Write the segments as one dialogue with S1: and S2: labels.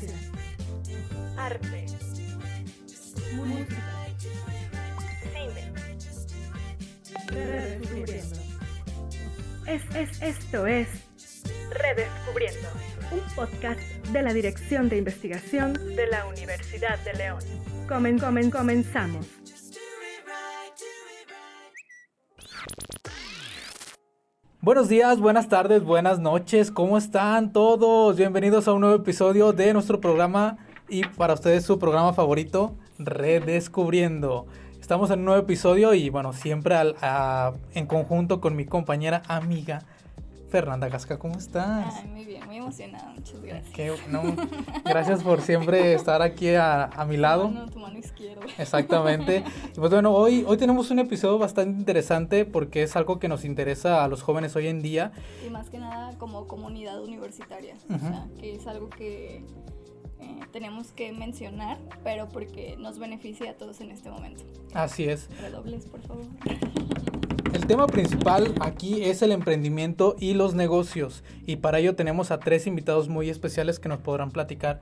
S1: ciencia, arte, música, cine. Redescubriendo. Es, es, esto es Redescubriendo, un podcast de la Dirección de Investigación de la Universidad de León. Comen, comen, comenzamos.
S2: Buenos días, buenas tardes, buenas noches, ¿cómo están todos? Bienvenidos a un nuevo episodio de nuestro programa y para ustedes su programa favorito, Redescubriendo. Estamos en un nuevo episodio y bueno, siempre al- en conjunto con mi compañera amiga Fernanda Gasca, ¿cómo estás?
S3: Ay, muy bien, muy emocionada, muchas gracias.
S2: Qué- no, gracias por siempre estar aquí a, a mi lado.
S3: Tu mano, tu mano izquierda.
S2: Exactamente. Pues bueno, hoy, hoy tenemos un episodio bastante interesante porque es algo que nos interesa a los jóvenes hoy en día.
S3: Y más que nada como comunidad universitaria, o
S2: Ujú.
S3: sea, que es algo que eh, tenemos que mencionar, pero porque nos beneficia a todos en este momento.
S2: Así es.
S3: Redobles, por favor.
S2: Tema principal aquí es el emprendimiento y los negocios. Y para ello tenemos a tres invitados muy especiales que nos podrán platicar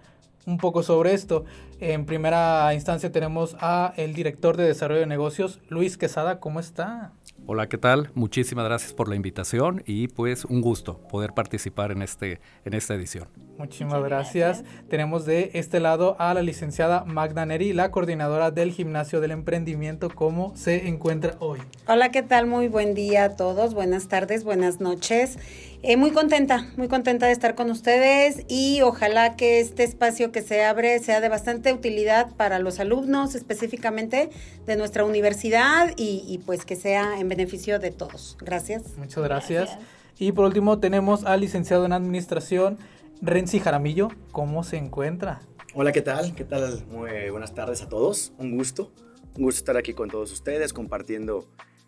S2: un poco sobre esto. En primera instancia tenemos a el director de desarrollo de negocios, Luis Quesada. ¿Cómo está?
S4: Hola, ¿qué tal? Muchísimas gracias por la invitación y pues un gusto poder participar en, este, en esta edición.
S2: Muchísimas
S3: Muchas
S2: gracias.
S3: gracias.
S2: Tenemos de este lado a la licenciada Magda Neri, la coordinadora del gimnasio del emprendimiento. ¿Cómo se encuentra hoy?
S5: Hola, ¿qué tal? Muy buen día a todos, buenas tardes, buenas noches. Eh, muy contenta, muy contenta de estar con ustedes y ojalá que este espacio que se abre sea de bastante utilidad para los alumnos específicamente de nuestra universidad y, y pues que sea en beneficio de todos. Gracias.
S2: Muchas gracias.
S3: Gracias.
S2: Y por último tenemos al licenciado en administración, Renzi Jaramillo. ¿Cómo se encuentra?
S6: Hola, ¿qué tal? ¿Qué tal? Muy buenas tardes a todos. Un gusto. Un gusto estar aquí con todos ustedes, compartiendo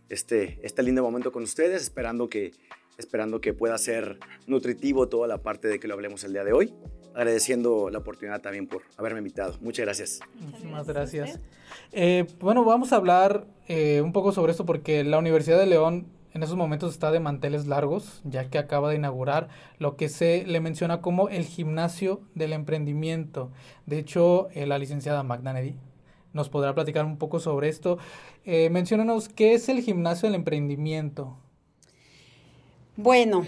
S6: este, este lindo momento con ustedes, esperando que, esperando que pueda ser nutritivo toda la parte de que lo hablemos el día de hoy. Agradeciendo la oportunidad también por haberme invitado. Muchas gracias.
S2: Muchísimas
S3: gracias.
S2: Eh, bueno, vamos a hablar eh, un poco sobre esto porque la Universidad de León en esos momentos está de manteles largos, ya que acaba de inaugurar lo que se le menciona como el gimnasio del emprendimiento. De hecho, eh, la licenciada Neri nos podrá platicar un poco sobre esto. Eh, menciónanos qué es el gimnasio del emprendimiento.
S5: Bueno,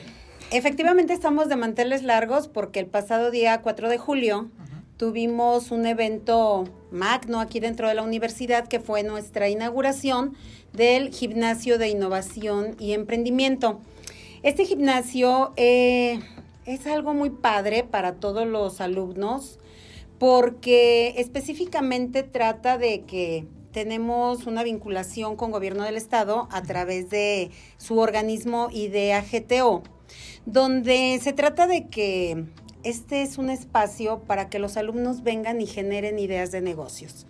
S5: efectivamente estamos de manteles largos porque el pasado día 4 de julio tuvimos un evento magno aquí dentro de la universidad que fue nuestra inauguración del gimnasio de innovación y emprendimiento. Este gimnasio eh, es algo muy padre para todos los alumnos porque específicamente trata de que tenemos una vinculación con gobierno del estado a través de su organismo IDEA-GTO, donde se trata de que este es un espacio para que los alumnos vengan y generen ideas de negocios.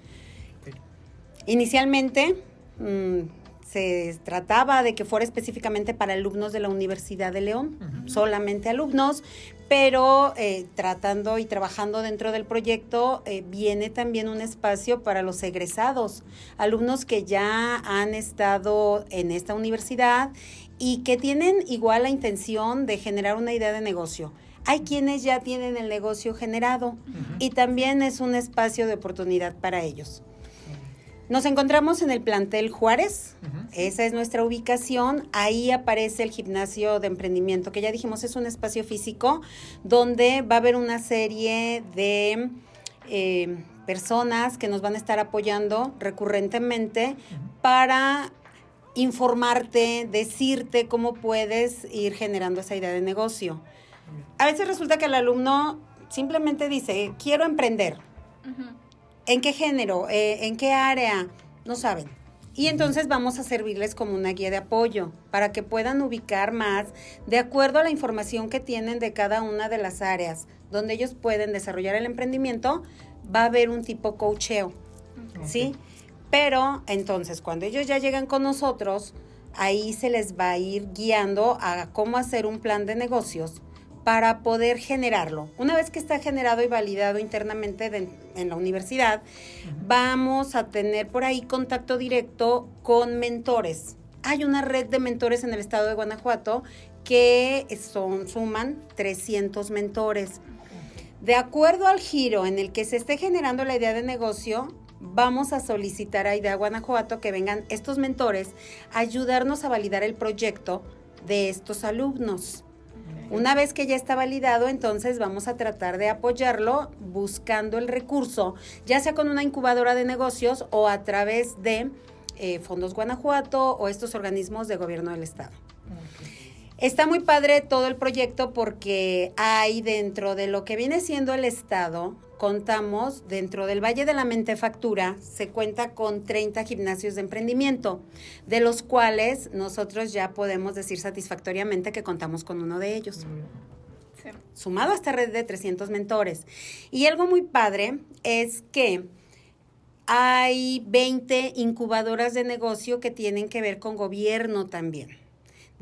S5: Inicialmente mm, se trataba de que fuera específicamente para alumnos de la Universidad de León, solamente alumnos, pero eh, tratando y trabajando dentro del proyecto eh, viene también un espacio para los egresados, alumnos que ya han estado en esta universidad y que tienen igual la intención de generar una idea de negocio. Hay quienes ya tienen el negocio generado y también es un espacio de oportunidad para ellos. Nos encontramos en el plantel Juárez, esa es nuestra ubicación. Ahí aparece el gimnasio de emprendimiento, que ya dijimos es un espacio físico donde va a haber una serie de eh, personas que nos van a estar apoyando recurrentemente para informarte, decirte cómo puedes ir generando esa idea de negocio. A veces resulta que el alumno simplemente dice, quiero emprender. ¿En qué género? Eh, ¿En qué área? No saben. Y entonces vamos a servirles como una guía de apoyo para que puedan ubicar más de acuerdo a la información que tienen de cada una de las áreas donde ellos pueden desarrollar el emprendimiento. Va a haber un tipo coacheo, ¿sí? Pero entonces cuando ellos ya llegan con nosotros, ahí se les va a ir guiando a cómo hacer un plan de negocios para poder generarlo. Una vez que está generado y validado internamente de- en la universidad, vamos a tener por ahí contacto directo con mentores. Hay una red de mentores en el estado de Guanajuato que son, suman 300 mentores. De acuerdo al giro en el que se esté generando la idea de negocio, vamos a solicitar a IDEA Guanajuato que vengan estos mentores a ayudarnos a validar el proyecto de estos alumnos. Una vez que ya está validado, entonces vamos a tratar de apoyarlo buscando el recurso, ya sea con una incubadora de negocios o a través de eh, Fondos Guanajuato o estos organismos de gobierno del Estado. Está muy padre todo el proyecto porque hay dentro de lo que viene siendo el Estado, contamos dentro del Valle de la Mentefactura, se cuenta con 30 gimnasios de emprendimiento, de los cuales nosotros ya podemos decir satisfactoriamente que contamos con uno de ellos. Sumado a esta red de 300 mentores. Y algo muy padre es que hay 20 incubadoras de negocio que tienen que ver con gobierno también.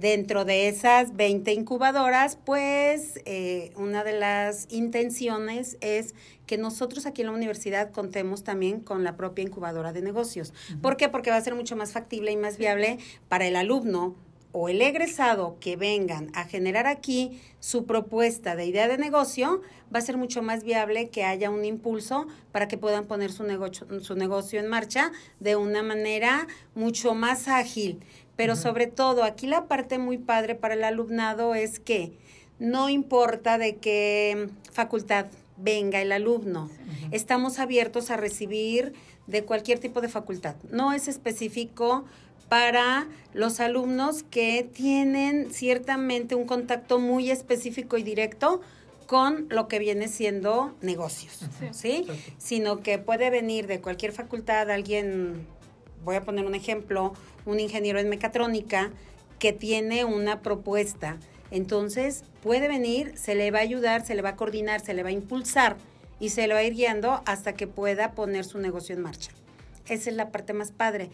S5: Dentro de esas 20 incubadoras, pues eh, una de las intenciones es que nosotros aquí en la universidad contemos también con la propia incubadora de negocios. ¿Por qué? Porque va a ser mucho más factible y más viable para el alumno o el egresado que vengan a generar aquí su propuesta de idea de negocio, va a ser mucho más viable que haya un impulso para que puedan poner su negocio, su negocio en marcha de una manera mucho más ágil pero sobre todo aquí la parte muy padre para el alumnado es que no importa de qué facultad venga el alumno, estamos abiertos a recibir de cualquier tipo de facultad. No es específico para los alumnos que tienen ciertamente un contacto muy específico y directo con lo que viene siendo negocios, ¿sí? Sino que puede venir de cualquier facultad alguien, voy a poner un ejemplo, un ingeniero en mecatrónica que tiene una propuesta. Entonces puede venir, se le va a ayudar, se le va a coordinar, se le va a impulsar y se le va a ir guiando hasta que pueda poner su negocio en marcha. Esa es la parte más padre.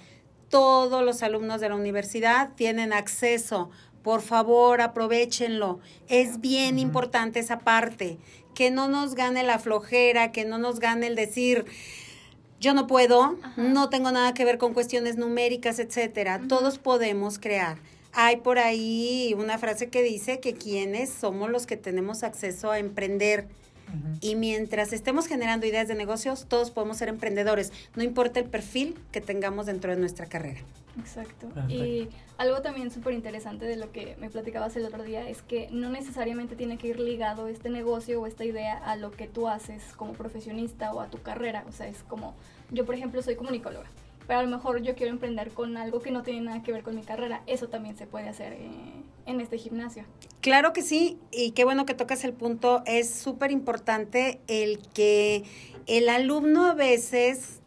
S5: Todos los alumnos de la universidad tienen acceso. Por favor, aprovechenlo. Es bien importante esa parte. Que no nos gane la flojera, que no nos gane el decir, yo no puedo, no tengo nada que ver con cuestiones numéricas, etcétera. Todos podemos crear. Hay por ahí una frase que dice que quienes somos los que tenemos acceso a emprender. Y mientras estemos generando ideas de negocios, todos podemos ser emprendedores, no importa el perfil que tengamos dentro de nuestra carrera.
S3: Exacto. Y algo también súper interesante de lo que me platicabas el otro día es que no necesariamente tiene que ir ligado este negocio o esta idea a lo que tú haces como profesionista o a tu carrera. O sea, es como, yo por ejemplo soy comunicóloga, pero a lo mejor yo quiero emprender con algo que no tiene nada que ver con mi carrera. Eso también se puede hacer eh, en este gimnasio.
S5: Claro que sí, y qué bueno que tocas el punto. Es súper importante el que el alumno a veces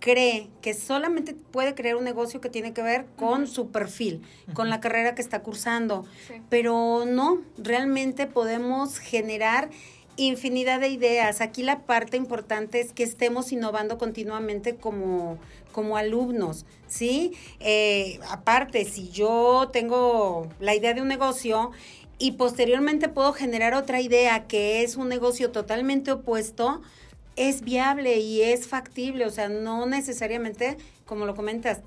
S5: cree que solamente puede crear un negocio que tiene que ver con su perfil, con la carrera que está cursando, pero no, realmente podemos generar infinidad de ideas. Aquí la parte importante es que estemos innovando continuamente como, como alumnos, ¿sí? Eh, aparte, si yo tengo la idea de un negocio y posteriormente puedo generar otra idea que es un negocio totalmente opuesto, es viable y es factible, o sea, no necesariamente, como lo comentas,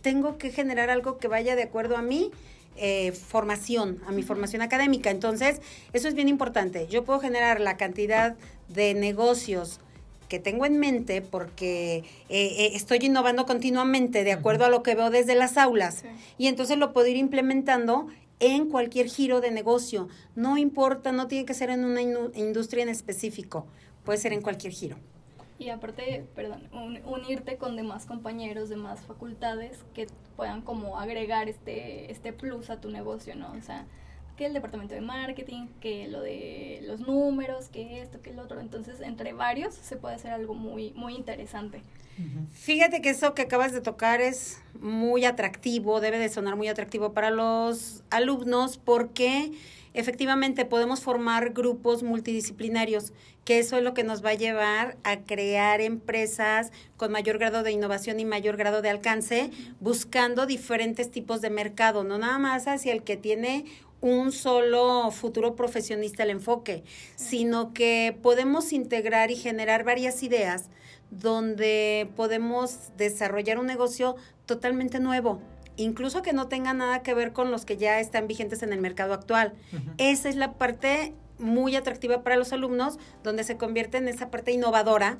S5: tengo que generar algo que vaya de acuerdo a mi eh, formación, a mi formación académica. Entonces, eso es bien importante. Yo puedo generar la cantidad de negocios que tengo en mente porque eh, eh, estoy innovando continuamente de acuerdo a lo que veo desde las aulas y entonces lo puedo ir implementando en cualquier giro de negocio. No importa, no tiene que ser en una industria en específico puede ser en cualquier giro.
S3: Y aparte, perdón, unirte con demás compañeros, demás facultades que puedan como agregar este, este plus a tu negocio, ¿no? O sea, que el departamento de marketing, que lo de los números, que esto, que el otro. Entonces, entre varios se puede hacer algo muy, muy interesante.
S5: Fíjate que eso que acabas de tocar es muy atractivo, debe de sonar muy atractivo para los alumnos porque efectivamente podemos formar grupos multidisciplinarios, que eso es lo que nos va a llevar a crear empresas con mayor grado de innovación y mayor grado de alcance, buscando diferentes tipos de mercado, no nada más hacia el que tiene un solo futuro profesionista el enfoque, sino que podemos integrar y generar varias ideas donde podemos desarrollar un negocio totalmente nuevo, incluso que no tenga nada que ver con los que ya están vigentes en el mercado actual. Esa es la parte muy atractiva para los alumnos, donde se convierte en esa parte innovadora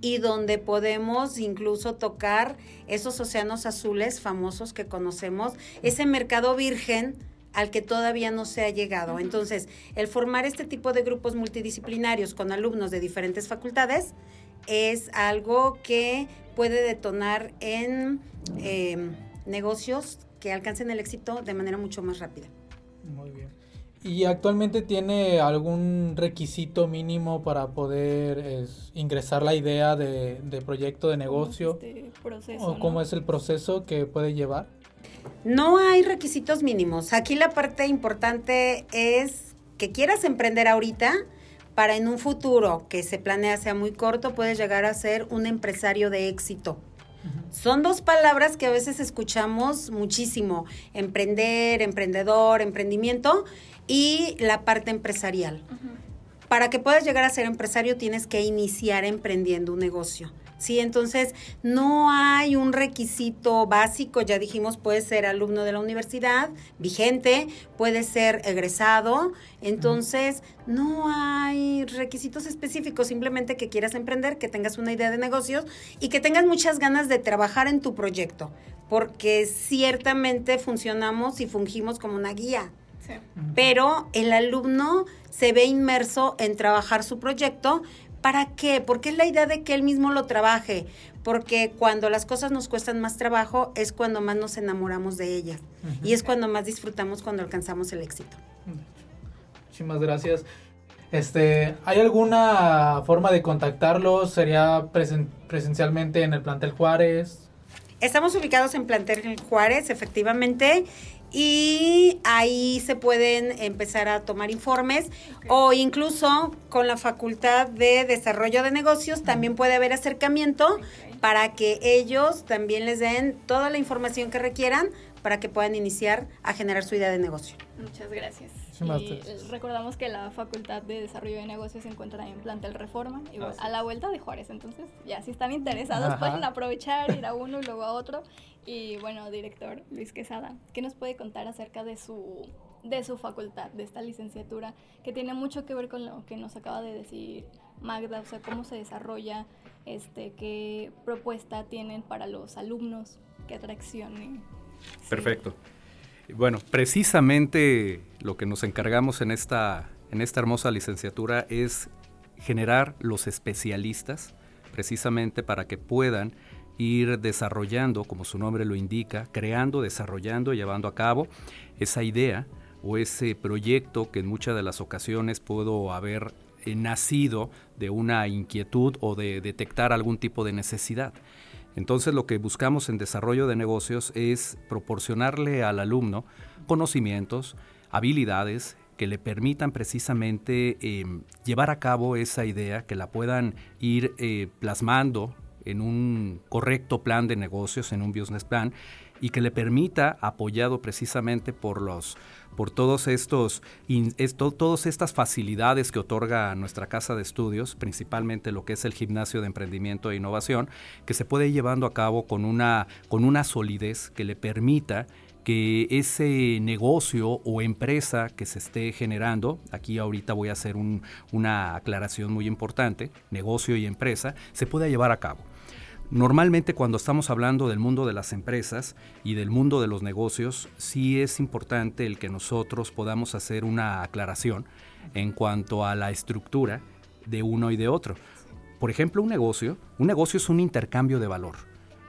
S5: y donde podemos incluso tocar esos océanos azules famosos que conocemos, ese mercado virgen al que todavía no se ha llegado. Entonces, el formar este tipo de grupos multidisciplinarios con alumnos de diferentes facultades es algo que puede detonar en em, negocios que alcancen el éxito de manera mucho más rápida.
S2: Muy bien. ¿Y actualmente tiene algún requisito mínimo para poder ingresar la idea de, proyecto de negocio?
S3: Este proceso,
S2: ¿O cómo es el proceso que puede llevar?
S5: No hay requisitos mínimos. Aquí la parte importante es que quieras emprender ahorita para en un futuro que se planea sea muy corto, puedes llegar a ser un empresario de éxito. Son dos palabras que a veces escuchamos muchísimo, emprender, emprendedor, emprendimiento y la parte empresarial. Para que puedas llegar a ser empresario tienes que iniciar emprendiendo un negocio. ¿Sí? Entonces, no hay un requisito básico, ya dijimos, puede ser alumno de la universidad, vigente, puede ser egresado, entonces no hay requisitos específicos, simplemente que quieras emprender, que tengas una idea de negocios y que tengas muchas ganas de trabajar en tu proyecto, porque ciertamente funcionamos y fungimos como una guía. Pero el alumno se ve inmerso en trabajar su proyecto ¿Para qué? Porque es la idea de que él mismo lo trabaje, porque cuando las cosas nos cuestan más trabajo es cuando más nos enamoramos de ellas y es cuando más disfrutamos cuando alcanzamos el éxito.
S2: Muchísimas gracias. Este, ¿hay alguna forma de contactarlos? ¿Sería presencialmente en el plantel Juárez?
S5: Estamos ubicados en plantel Juárez, efectivamente, y ahí se pueden empezar a tomar informes o incluso con la Facultad de Desarrollo de Negocios también puede haber acercamiento para que ellos también les den toda la información que requieran para que puedan iniciar a generar su idea de negocio.
S3: Muchas gracias. Y recordamos que la Facultad de Desarrollo de Negocios se encuentra en Plantel Reforma, igual, a la vuelta de Juárez. Entonces, ya si están interesados, pueden aprovechar, ir a uno y luego a otro. Y bueno, director Luis Quesada, ¿qué nos puede contar acerca de su, de su facultad, de esta licenciatura, que tiene mucho que ver con lo que nos acaba de decir Magda, o sea, cómo se desarrolla, este, qué propuesta tienen para los alumnos, qué atracción.
S4: Perfecto. Bueno, precisamente lo que nos encargamos en esta, en esta hermosa licenciatura es generar los especialistas, precisamente para que puedan ir desarrollando, como su nombre lo indica, creando, desarrollando, llevando a cabo esa idea o ese proyecto que en muchas de las ocasiones puedo haber eh, nacido de una inquietud o de detectar algún tipo de necesidad. Entonces lo que buscamos en desarrollo de negocios es proporcionarle al alumno conocimientos, habilidades que le permitan precisamente em, llevar a cabo esa idea, que la puedan ir eh, plasmando en un correcto plan de negocios, en un business plan, y que le permita, apoyado precisamente por los por todos estos esto, todas estas facilidades que otorga nuestra casa de estudios, principalmente lo que es el gimnasio de emprendimiento e innovación, que se puede ir llevando a cabo con una con una solidez que le permita que ese negocio o empresa que se esté generando, aquí ahorita voy a hacer una aclaración muy importante, negocio y empresa, se pueda llevar a cabo. Normalmente cuando estamos hablando del mundo de las empresas y del mundo de los negocios, sí es importante el que nosotros podamos hacer una aclaración en cuanto a la estructura de uno y de otro. Por ejemplo, un negocio, un negocio es un intercambio de valor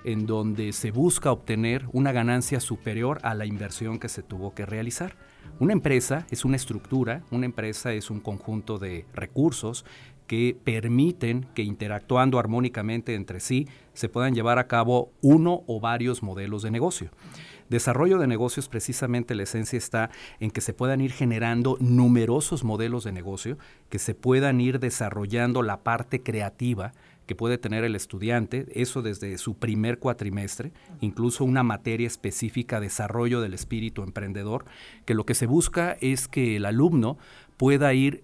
S4: en donde se busca obtener una ganancia superior a la inversión que se tuvo que realizar. Una empresa es una estructura, una empresa es un conjunto de recursos que permiten que interactuando armónicamente entre sí se puedan llevar a cabo uno o varios modelos de negocio. Desarrollo de negocios, precisamente la esencia está en que se puedan ir generando numerosos modelos de negocio, que se puedan ir desarrollando la parte creativa que puede tener el estudiante, eso desde su primer cuatrimestre, incluso una materia específica, desarrollo del espíritu emprendedor, que lo que se busca es que el alumno pueda ir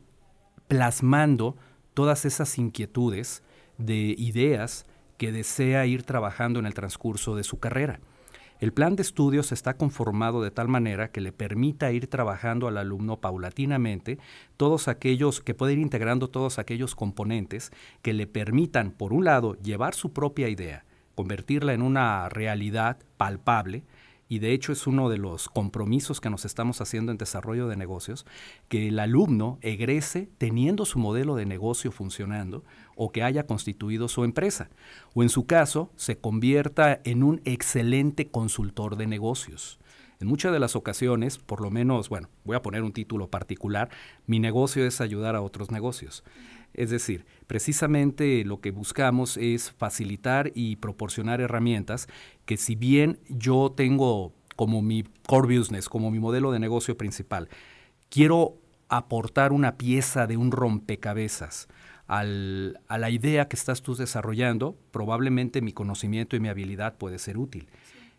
S4: plasmando todas esas inquietudes de ideas que desea ir trabajando en el transcurso de su carrera. El plan de estudios está conformado de tal manera que le permita ir trabajando al alumno paulatinamente todos aquellos, que puede ir integrando todos aquellos componentes que le permitan, por un lado, llevar su propia idea, convertirla en una realidad palpable, y de hecho es uno de los compromisos que nos estamos haciendo en desarrollo de negocios, que el alumno egrese teniendo su modelo de negocio funcionando o que haya constituido su empresa, o en su caso se convierta en un excelente consultor de negocios. En muchas de las ocasiones, por lo menos, bueno, voy a poner un título particular, mi negocio es ayudar a otros negocios. Es decir, precisamente lo que buscamos es facilitar y proporcionar herramientas que si bien yo tengo como mi core business, como mi modelo de negocio principal, quiero aportar una pieza de un rompecabezas a la idea que estás tú desarrollando, probablemente mi conocimiento y mi habilidad puede ser útil.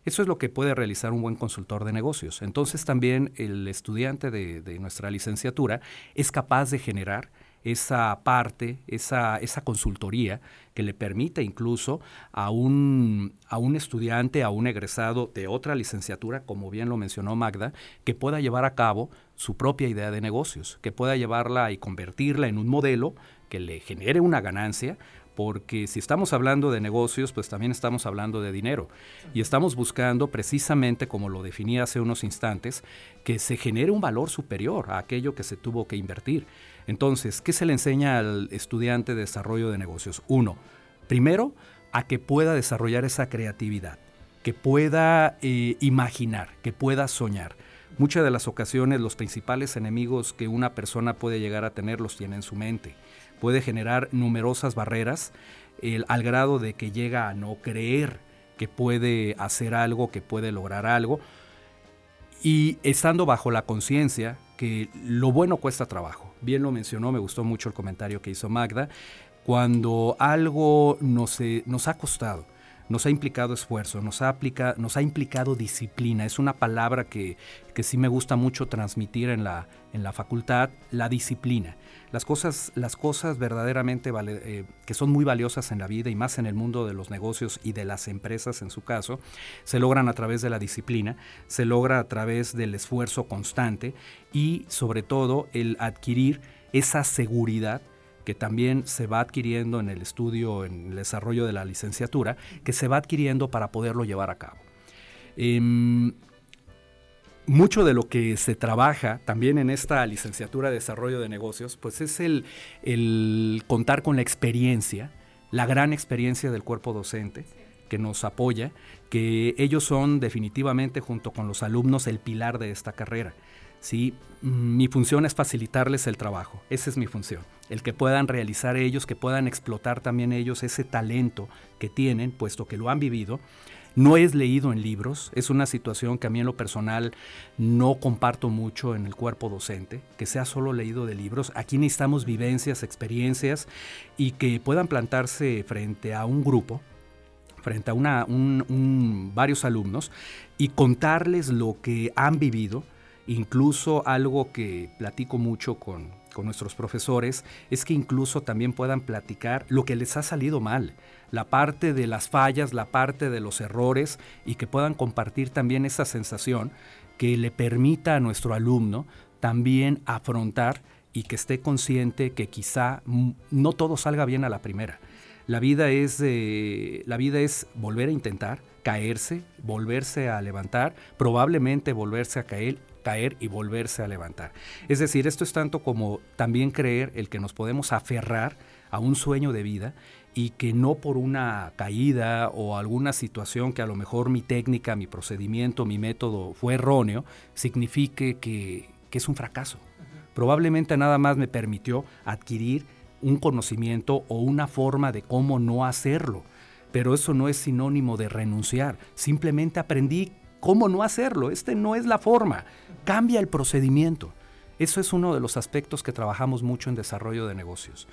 S4: Eso es lo que puede realizar un buen consultor de negocios. Entonces también el estudiante de nuestra licenciatura es capaz de generar esa parte, esa, esa consultoría que le permite incluso a un, a un estudiante, a un egresado de otra licenciatura, como bien lo mencionó Magda, que pueda llevar a cabo su propia idea de negocios, que pueda llevarla y convertirla en un modelo que le genere una ganancia, porque si estamos hablando de negocios, pues también estamos hablando de dinero. Y estamos buscando precisamente, como lo definí hace unos instantes, que se genere un valor superior a aquello que se tuvo que invertir. Entonces, ¿qué se le enseña al estudiante de desarrollo de negocios? Uno, primero, a que pueda desarrollar esa creatividad, que pueda eh, imaginar, que pueda soñar. Muchas de las ocasiones los principales enemigos que una persona puede llegar a tener los tiene en su mente. Puede generar numerosas barreras al grado de que llega a no creer que puede hacer algo, que puede lograr algo. Y estando bajo la conciencia que lo bueno cuesta trabajo bien lo mencionó, me gustó mucho el comentario que hizo Magda, cuando algo nos, eh, nos ha costado, nos ha implicado esfuerzo, nos ha, aplica, nos ha implicado disciplina. Es una palabra que, que sí me gusta mucho transmitir en la, en la facultad, la disciplina. Las cosas, las cosas verdaderamente eh, que son muy valiosas en la vida y más en el mundo de los negocios y de las empresas en su caso, se logran a través de la disciplina, se logra a través del esfuerzo constante y sobre todo el adquirir esa seguridad que también se va adquiriendo en el estudio, en el desarrollo de la licenciatura, que se va adquiriendo para poderlo llevar a cabo. Em, mucho de lo que se trabaja también en esta licenciatura de desarrollo de negocios, pues es el, contar con la experiencia, la gran experiencia del cuerpo docente que nos apoya, que ellos son definitivamente junto con los alumnos el pilar de esta carrera. ¿sí? Mi función es facilitarles el trabajo, esa es mi función, el que puedan realizar ellos, que puedan explotar también ellos ese talento que tienen, puesto que lo han vivido. No es leído en libros, es una situación que a mí en lo personal no comparto mucho en el cuerpo docente, que sea solo leído de libros. Aquí necesitamos vivencias, experiencias y que puedan plantarse frente a un grupo, frente a varios alumnos y contarles lo que han vivido Incluso algo que platico mucho con, nuestros profesores es que incluso también puedan platicar lo que les ha salido mal, la parte de las fallas, la parte de los errores y que puedan compartir también esa sensación que le permita a nuestro alumno también afrontar y que esté consciente que quizá no todo salga bien a la primera. La vida es, la vida es volver a intentar, caerse, volverse a levantar, probablemente volverse a caer caer y volverse a levantar. Es decir, esto es tanto como también creer el que nos podemos aferrar a un sueño de vida y que no por una caída o alguna situación que a lo mejor mi técnica, mi procedimiento, mi método fue erróneo, signifique que, que es un fracaso. Probablemente nada más me permitió adquirir un conocimiento o una forma de cómo no hacerlo. Pero eso no es sinónimo de renunciar. Simplemente aprendí cómo no hacerlo. Este no es la forma. Cambia el procedimiento. Eso es uno de los aspectos que trabajamos mucho en desarrollo de negocios.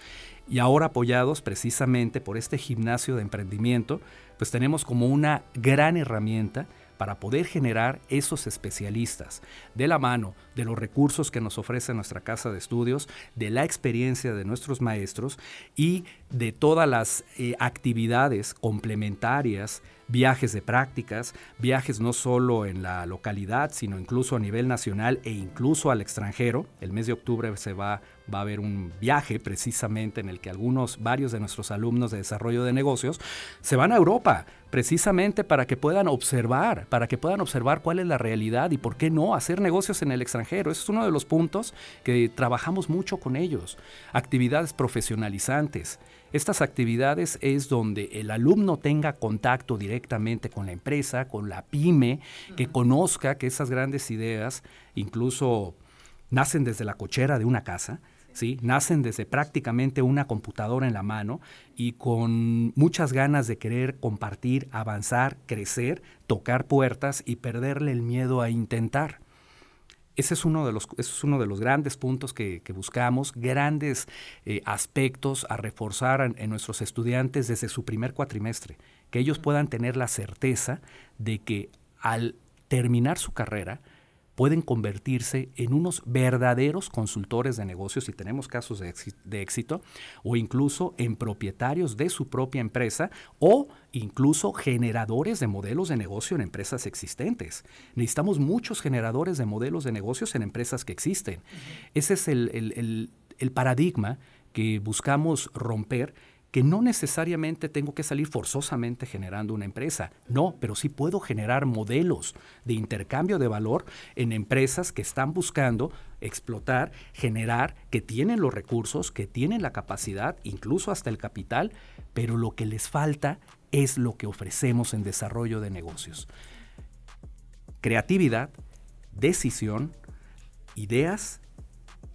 S4: Y ahora apoyados precisamente por este gimnasio de emprendimiento, pues tenemos como una gran herramienta para poder generar esos especialistas de la mano de los recursos que nos ofrece nuestra casa de estudios, de la experiencia de nuestros maestros y de todas las eh, actividades complementarias viajes de prácticas, viajes no solo en la localidad, sino incluso a nivel nacional e incluso al extranjero. El mes de octubre se va a haber un viaje precisamente en el que algunos, varios de nuestros alumnos de desarrollo de negocios se van a Europa precisamente para que puedan observar, para que puedan observar cuál es la realidad y por qué no hacer negocios en el extranjero. Ese es uno de los puntos que trabajamos mucho con ellos. Actividades profesionalizantes. Estas actividades es donde el alumno tenga contacto directamente con la empresa, con la pyme, que conozca que esas grandes ideas, incluso nacen desde la cochera de una casa, ¿sí? Nacen desde prácticamente una computadora en la mano y con muchas ganas de querer compartir, avanzar, crecer, tocar puertas y perderle el miedo a intentar. Ese es uno de los, es uno de los grandes puntos que, buscamos, grandes eh, aspectos a reforzar en nuestros estudiantes desde su primer cuatrimestre, que ellos puedan tener la certeza de que al terminar su carrera, pueden convertirse en unos verdaderos consultores de negocios, si tenemos casos de, éxito, o incluso en propietarios de su propia empresa o incluso generadores de modelos de negocio en empresas existentes. Necesitamos muchos generadores de modelos de negocios en empresas que existen. Ese es el paradigma que buscamos romper que no necesariamente tengo que salir forzosamente generando una empresa. No, pero sí puedo generar modelos de intercambio de valor en empresas que están buscando explotar, generar, que tienen los recursos, que tienen la capacidad, incluso hasta el capital, pero lo que les falta es lo que ofrecemos en desarrollo de negocios. Creatividad, decisión, ideas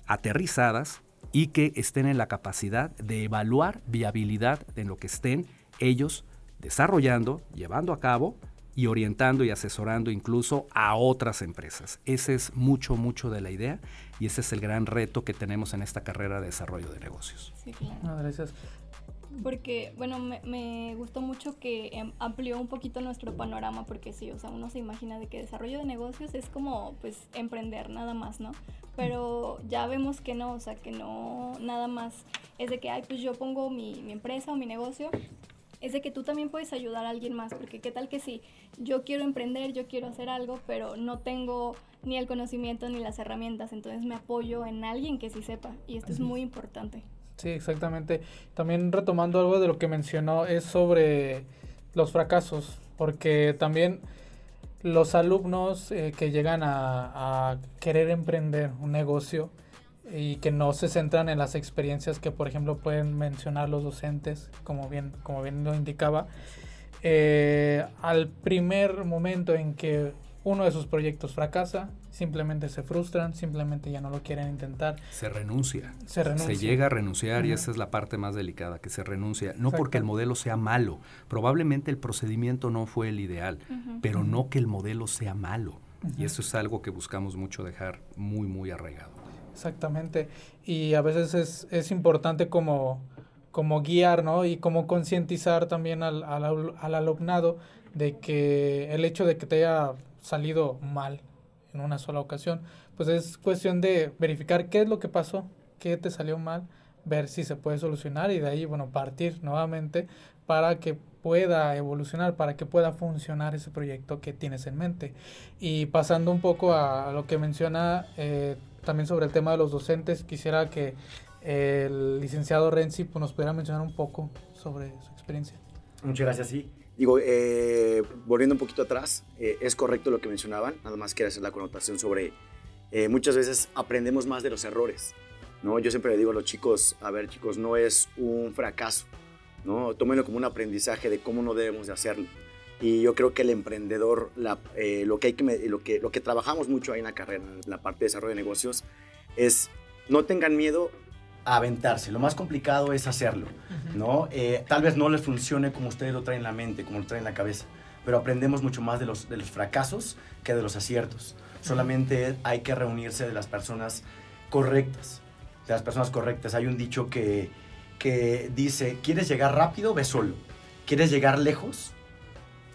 S4: aterrizadas y que estén en la capacidad de evaluar viabilidad de lo que estén ellos desarrollando, llevando a cabo y orientando y asesorando incluso a otras empresas. Ese es mucho, mucho de la idea y ese es el gran reto que tenemos en esta carrera de desarrollo de negocios.
S3: Sí, claro. Ah, gracias porque, bueno, me, me, gustó mucho que em, amplió un poquito nuestro panorama, porque sí, o sea, uno se imagina de que desarrollo de negocios es como, pues, emprender nada más, ¿no? Pero ya vemos que no, o sea, que no, nada más es de que, ay, pues yo pongo mi, mi empresa o mi negocio, es de que tú también puedes ayudar a alguien más, porque qué tal que si yo quiero emprender, yo quiero hacer algo, pero no tengo ni el conocimiento ni las herramientas, entonces me apoyo en alguien que sí sepa, y esto es muy importante.
S2: Sí, exactamente. También retomando algo de lo que mencionó es sobre los fracasos, porque también los alumnos eh, que llegan a, querer emprender un negocio y que no se centran en las experiencias que, por ejemplo, pueden mencionar los docentes, como bien, como bien lo indicaba, eh, al primer momento en que uno de sus proyectos fracasa, simplemente se frustran, simplemente ya no lo quieren intentar.
S4: Se renuncia. Se renuncia. Se llega a renunciar y esa es la parte más delicada, que se renuncia. No porque el modelo sea malo, probablemente el procedimiento no fue el ideal, pero no que el modelo sea malo. Y eso es algo que buscamos mucho dejar muy, muy arraigado.
S2: Exactamente. Y a veces es, es importante como, como guiar, ¿no? Y como concientizar también al, al, al alumnado de que el hecho de que te haya salido mal en una sola ocasión, pues es cuestión de verificar qué es lo que pasó, qué te salió mal, ver si se puede solucionar y de ahí, bueno, partir nuevamente para que pueda evolucionar, para que pueda funcionar ese proyecto que tienes en mente. Y pasando un poco a, lo que menciona eh, también sobre el tema de los docentes, quisiera que el licenciado Renzi pues, nos pudiera mencionar un poco sobre su experiencia.
S6: Muchas gracias, sí. Digo, eh, volviendo un poquito atrás, eh, es correcto lo que mencionaban, nada más quiero hacer la connotación sobre, eh, muchas veces aprendemos más de los errores, ¿no? Yo siempre le digo a los chicos, a ver chicos, no es un fracaso, ¿no? Tómenlo como un aprendizaje de cómo no debemos de hacerlo. Y yo creo que el emprendedor, la, lo, que hay que, lo, que, lo que trabajamos mucho ahí en la carrera, en la parte de desarrollo de negocios, es no tengan miedo aventarse. Lo más complicado es hacerlo, ¿no? Eh, tal vez no les funcione como ustedes lo traen en la mente, como lo traen en la cabeza, pero aprendemos mucho más de los, de los fracasos que de los aciertos. Solamente hay que reunirse de las personas correctas, de las personas correctas. Hay un dicho que, que dice, ¿quieres llegar rápido? Ve solo. ¿Quieres llegar lejos?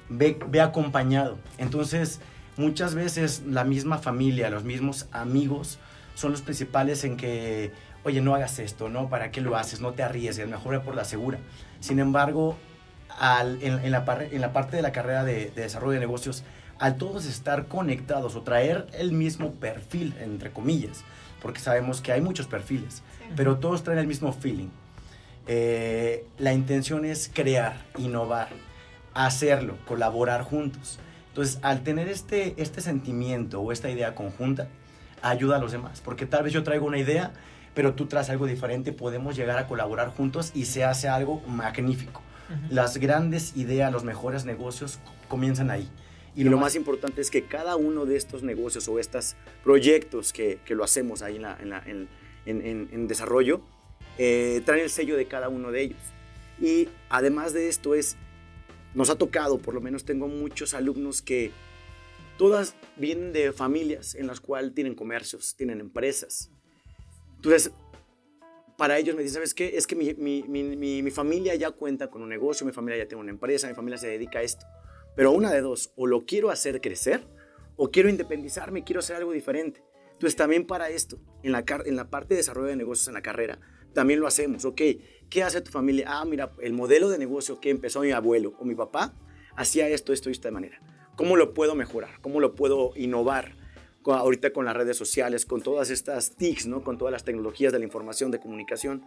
S6: Ve, ve acompañado. Entonces, muchas veces la misma familia, los mismos amigos son los principales en que oye, no hagas esto, ¿no? ¿Para qué lo haces? No te arriesgues, mejor ve por la segura. Sin embargo, en, la, parte de la carrera de, desarrollo de negocios, al todos estar conectados o traer el mismo perfil, entre comillas, porque sabemos que hay muchos perfiles, pero todos traen el mismo feeling. Eh, la intención es crear, innovar, hacerlo, colaborar juntos. Entonces, al tener este, este sentimiento o esta idea conjunta, ayuda a los demás, porque tal vez yo traigo una idea, pero tú traes algo diferente, podemos llegar a colaborar juntos y se hace algo magnífico. Las grandes ideas, los mejores negocios comienzan ahí. Y lo más importante es que cada uno de estos negocios o estos proyectos que, que lo hacemos ahí en, en, en, desarrollo, eh, traen el sello de cada uno de ellos. Y además de esto es, nos ha tocado, por lo menos tengo muchos alumnos que todas vienen de familias en las cuales tienen comercios, tienen empresas. Entonces, para ellos me dicen, ¿sabes qué? Es que mi, mi, mi, mi, familia ya cuenta con un negocio, mi familia ya tiene una empresa, mi familia se dedica a esto. Pero una de dos, o lo quiero hacer crecer, o quiero independizarme, quiero hacer algo diferente. Entonces también para esto, en la, en la parte de desarrollo de negocios en la carrera, también lo hacemos. Ok, ¿qué hace tu familia? Ah, mira, el modelo de negocio que empezó mi abuelo o mi papá hacía esto, esto y esta manera. ¿Cómo lo puedo mejorar? ¿Cómo lo puedo innovar? Ahorita con las redes sociales, con todas estas TICs, ¿no? con todas las tecnologías de la información, de comunicación,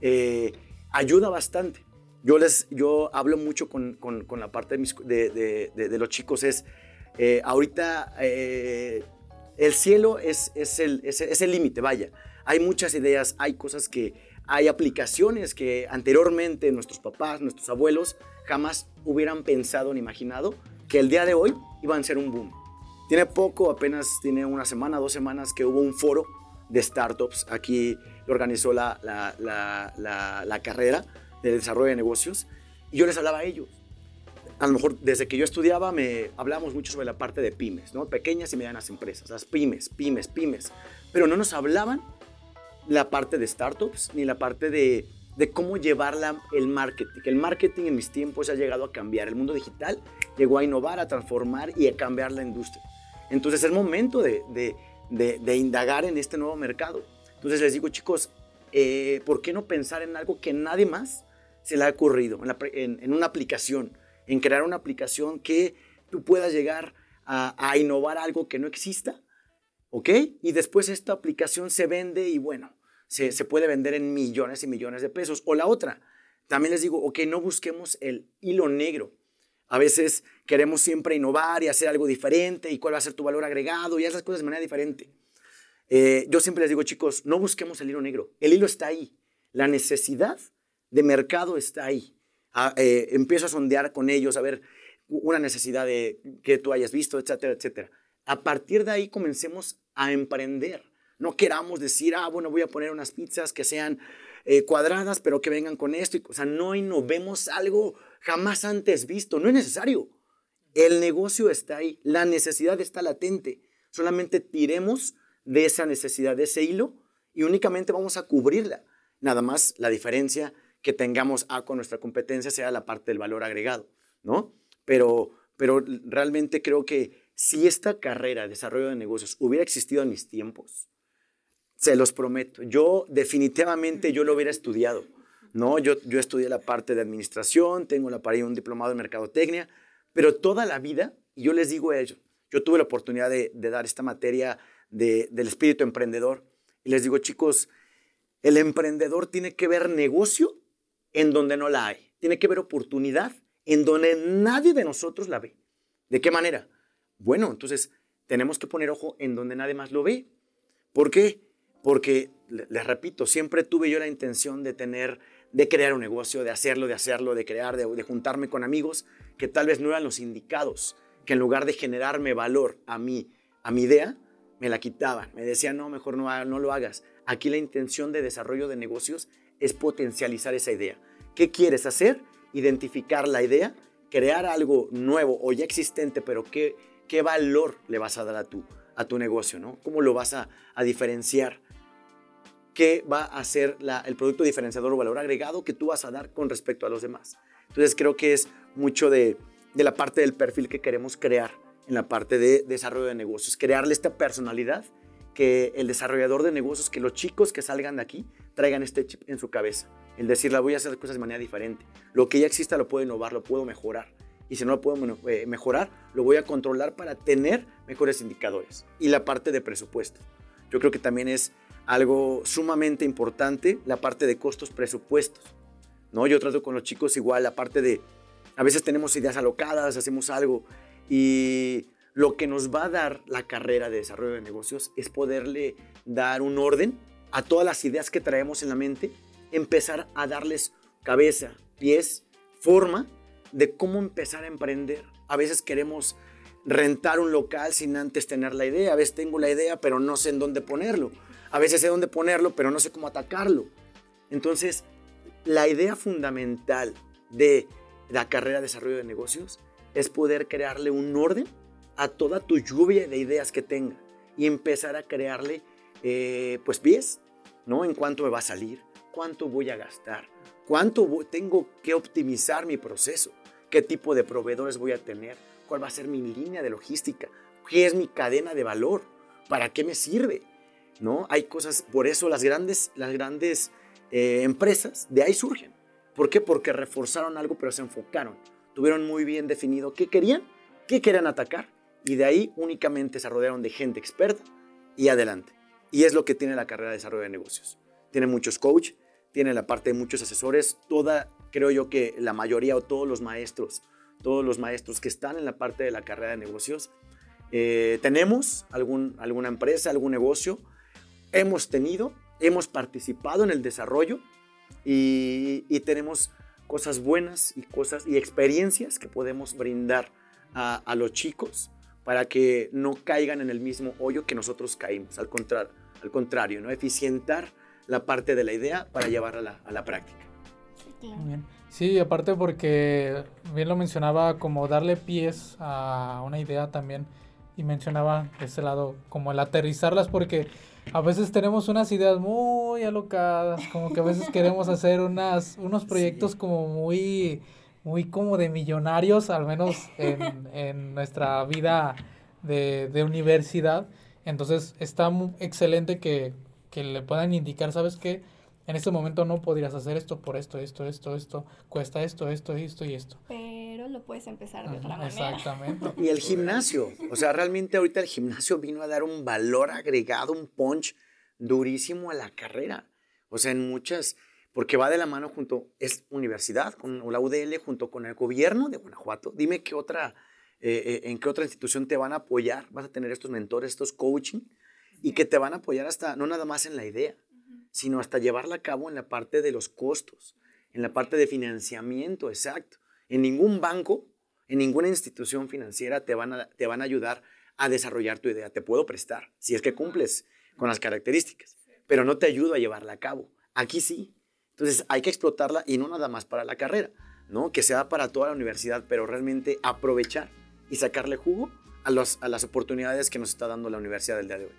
S6: eh, ayuda bastante. Yo, les, yo hablo mucho con, con, la parte de, de, los chicos, es eh, ahorita eh, el cielo es, es el límite, es, el vaya. Hay muchas ideas, hay cosas que, hay aplicaciones que anteriormente nuestros papás, nuestros abuelos jamás hubieran pensado ni imaginado que el día de hoy iban a ser un boom. Tiene poco, apenas tiene una semana, dos semanas que hubo un foro de startups. Aquí lo organizó la, la, la, carrera de desarrollo de negocios y yo les hablaba a ellos. A lo mejor desde que yo estudiaba me hablamos mucho sobre la parte de pymes, ¿no? pequeñas y medianas empresas, las pymes, pymes, pymes, pero no nos hablaban la parte de startups ni la parte de, de cómo llevar el marketing. El marketing en mis tiempos ha llegado a cambiar. El mundo digital llegó a innovar, a transformar y a cambiar la industria. Entonces es momento de, indagar en este nuevo mercado. Entonces les digo, chicos, eh, ¿por qué no pensar en algo que nadie más se le ha ocurrido? En, una aplicación, en crear una aplicación que tú puedas llegar a, innovar algo que no exista, ¿ok? Y después esta aplicación se vende y bueno, se, se puede vender en millones y millones de pesos. O la otra, también les digo, ok, no busquemos el hilo negro a veces queremos siempre innovar y hacer algo diferente y cuál va a ser tu valor agregado y las cosas de manera diferente. Eh, yo siempre les digo, chicos, no busquemos el hilo negro. El hilo está ahí. La necesidad de mercado está ahí. Ah, eh, empiezo a sondear con ellos, a ver una necesidad de que tú hayas visto, etcétera, etcétera. A partir de ahí comencemos a emprender. No queramos decir, ah, bueno, voy a poner unas pizzas que sean eh, cuadradas, pero que vengan con esto. o sea, no innovemos algo jamás antes visto. No es necesario. El negocio está ahí, la necesidad está latente. Solamente tiremos de esa necesidad, de ese hilo, y únicamente vamos a cubrirla. Nada más la diferencia que tengamos a con nuestra competencia sea la parte del valor agregado, ¿no? Pero, pero realmente creo que si esta carrera de desarrollo de negocios hubiera existido en mis tiempos, se los prometo, yo definitivamente yo lo hubiera estudiado. ¿no? Yo, yo estudié la parte de administración, tengo la parte de un diplomado en mercadotecnia, pero toda la vida, y yo les digo a ellos, yo tuve la oportunidad de, dar esta materia del espíritu emprendedor, y les digo, chicos, el emprendedor tiene que ver negocio en donde no la hay, tiene que ver oportunidad en donde nadie de nosotros la ve. ¿De qué manera? Bueno, entonces tenemos que poner ojo en donde nadie más lo ve. ¿Por qué? Porque, les repito, siempre tuve yo la intención de tener de crear un negocio, de hacerlo, de hacerlo, de crear, de, juntarme con amigos que tal vez no eran los indicados, que en lugar de generarme valor a mí, a mi idea, me la quitaban. Me decían, no, mejor no, no lo hagas. Aquí la intención de desarrollo de negocios es potencializar esa idea. ¿Qué quieres hacer? Identificar la idea, crear algo nuevo o ya existente, pero qué, qué valor le vas a dar a tu, a tu negocio, ¿no? ¿Cómo lo vas a, a diferenciar? Qué va a ser el producto diferenciador o valor agregado que tú vas a dar con respecto a los demás. Entonces creo que es mucho de, la parte del perfil que queremos crear en la parte de desarrollo de negocios, crearle esta personalidad que el desarrollador de negocios, que los chicos que salgan de aquí traigan este chip en su cabeza. El decir, la voy a hacer cosas de manera diferente. Lo que ya exista lo puedo innovar, lo puedo mejorar. Y si no lo puedo eh, mejorar, lo voy a controlar para tener mejores indicadores. Y la parte de presupuesto. Yo creo que también es algo sumamente importante la parte de costos presupuestos. ¿no? Yo trato con los chicos igual la parte de, a veces tenemos ideas alocadas, hacemos algo y lo que nos va a dar la carrera de desarrollo de negocios es poderle dar un orden a todas las ideas que traemos en la mente, empezar a darles cabeza, pies, forma de cómo empezar a emprender. A veces queremos rentar un local sin antes tener la idea. A veces tengo la idea, pero no sé en dónde ponerlo. A veces sé dónde ponerlo, pero no sé cómo atacarlo. Entonces, la idea fundamental de la carrera de desarrollo de negocios es poder crearle un orden a toda tu lluvia de ideas que tenga y empezar a crearle, eh, pues, pies, ¿no? En cuánto me va a salir, cuánto voy a gastar, cuánto tengo que optimizar mi proceso, qué tipo de proveedores voy a tener, cuál va a ser mi línea de logística, qué es mi cadena de valor, para qué me sirve, ¿no? Hay cosas, por eso las grandes, las grandes eh, empresas de ahí surgen. ¿Por qué? Porque reforzaron algo, pero se enfocaron. Tuvieron muy bien definido qué querían, qué querían atacar y de ahí únicamente se rodearon de gente experta y adelante. Y es lo que tiene la carrera de desarrollo de negocios. Tiene muchos coach, tiene la parte de muchos asesores, toda, creo yo que la mayoría o todos los maestros, todos los maestros que están en la parte de la carrera de negocios, eh, tenemos algún, alguna empresa, algún negocio, hemos tenido, hemos participado en el desarrollo y, y tenemos cosas buenas y cosas y experiencias que podemos brindar a, a los chicos para que no caigan en el mismo hoyo que nosotros caímos. Al, contrario, al contrario, ¿no? eficientar la parte de la idea para llevarla a la, práctica.
S2: Sí, aparte porque bien lo mencionaba como darle pies a una idea también y mencionaba ese lado como el aterrizarlas porque a veces tenemos unas ideas muy alocadas, como que a veces queremos hacer unas, unos proyectos como muy muy como de millonarios, al menos en, en nuestra vida de, de, universidad. Entonces está muy excelente que, que, le puedan indicar, ¿sabes qué? En este momento no podrías hacer esto por esto, esto, esto, esto, cuesta esto, esto, esto y esto.
S3: Pero lo puedes empezar de otra manera.
S2: Exactamente.
S6: Y el gimnasio, o sea, realmente ahorita el gimnasio vino a dar un valor agregado, un punch durísimo a la carrera. O sea, en muchas, porque va de la mano junto, es universidad, con la UDL, junto con el gobierno de Guanajuato. Dime qué otra, eh, eh, en qué otra institución te van a apoyar, vas a tener estos mentores, estos coaching, y que te van a apoyar hasta, no nada más en la idea, sino hasta llevarla a cabo en la parte de los costos, en la parte de financiamiento, exacto. En ningún banco, en ninguna institución financiera te van a, te van a ayudar a desarrollar tu idea. Te puedo prestar, si es que cumples con las características, pero no te ayudo a llevarla a cabo. Aquí sí, entonces hay que explotarla y no nada más para la carrera, ¿no? Que sea para toda la universidad, pero realmente aprovechar y sacarle jugo a, los, a las oportunidades que nos está dando la universidad del día de hoy.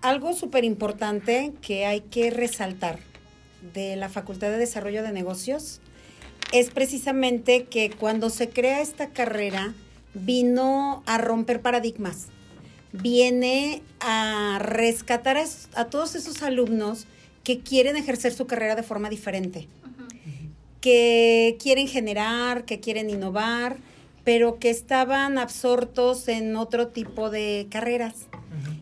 S5: Algo súper importante que hay que resaltar de la Facultad de Desarrollo de Negocios es precisamente que cuando se crea esta carrera vino a romper paradigmas, viene a rescatar a, a todos esos alumnos que quieren ejercer su carrera de forma diferente, que quieren generar, que quieren innovar, pero que estaban absortos en otro tipo de carreras.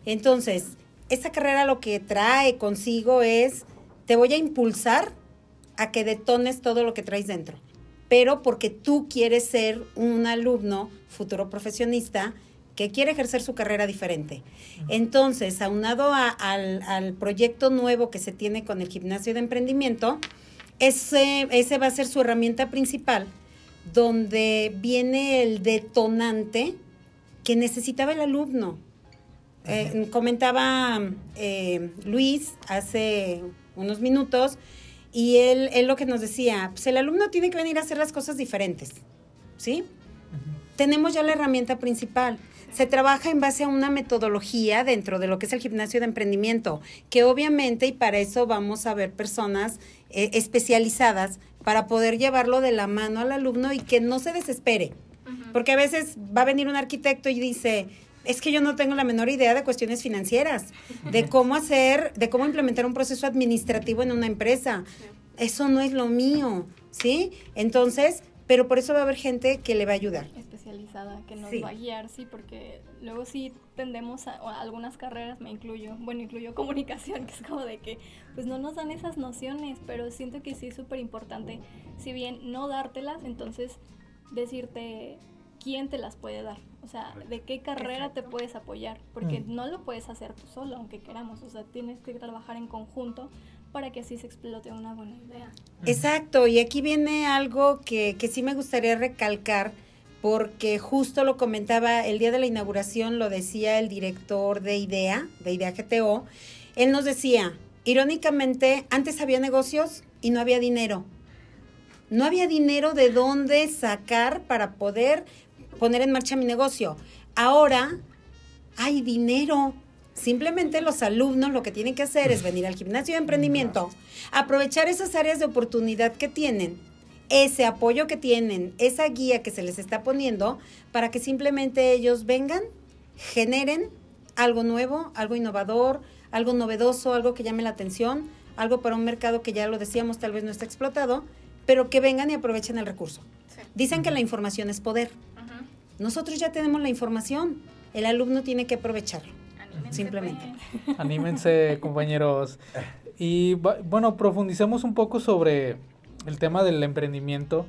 S5: Entonces, esta carrera lo que trae consigo es, te voy a impulsar a que detones todo lo que traes dentro, pero porque tú quieres ser un alumno futuro profesionista que quiere ejercer su carrera diferente. Entonces, aunado al, proyecto nuevo que se tiene con el gimnasio de emprendimiento, ese, ese va a ser su herramienta principal, donde viene el detonante que necesitaba el alumno. Eh, comentaba eh, Luis hace unos minutos y él, él, lo que nos decía, pues el alumno tiene que venir a hacer las cosas diferentes, ¿sí? Tenemos ya la herramienta principal se trabaja en base a una metodología dentro de lo que es el gimnasio de emprendimiento, que obviamente, y para eso vamos a ver personas eh, especializadas para poder llevarlo de la mano al alumno y que no se desespere. Porque a veces va a venir un arquitecto y dice, es que yo no tengo la menor idea de cuestiones financieras, de cómo hacer, de cómo implementar un proceso administrativo en una empresa. Eso no es lo mío, ¿sí? Entonces, pero por eso va a haber gente que le va a ayudar.
S3: Especializada, que nos va a guiar, sí, porque luego sí tendemos a, algunas carreras, me incluyo, bueno, incluyo comunicación, que es como de que pues no nos dan esas nociones, pero siento que sí es súper importante, si bien no dártelas, entonces decirte quién te las puede dar, o sea, de qué carrera te puedes apoyar, porque mm. no lo puedes hacer tú solo, aunque queramos, o sea, tienes que trabajar en conjunto para que así se explote una buena idea.
S5: Exacto, y aquí viene algo que, que sí me gustaría recalcar, porque justo lo comentaba el día de la inauguración, lo decía el director de IDEA, de IDEA GTO, él nos decía, irónicamente, antes había negocios y no había dinero. No había dinero de dónde sacar para poder poner en marcha mi negocio. Ahora hay dinero. Simplemente los alumnos lo que tienen que hacer es venir al gimnasio de emprendimiento, aprovechar esas áreas de oportunidad que tienen, ese apoyo que tienen, esa guía que se les está poniendo, para que simplemente ellos vengan, generen algo nuevo, algo innovador, algo novedoso, algo que llame la atención, algo para un mercado que ya lo decíamos tal vez no está explotado, pero que vengan y aprovechen el recurso. Dicen que la información es poder. Nosotros ya tenemos la información, el alumno tiene que aprovecharlo, simplemente.
S2: Anímense, compañeros. Y bueno, profundicemos un poco sobre el tema del emprendimiento,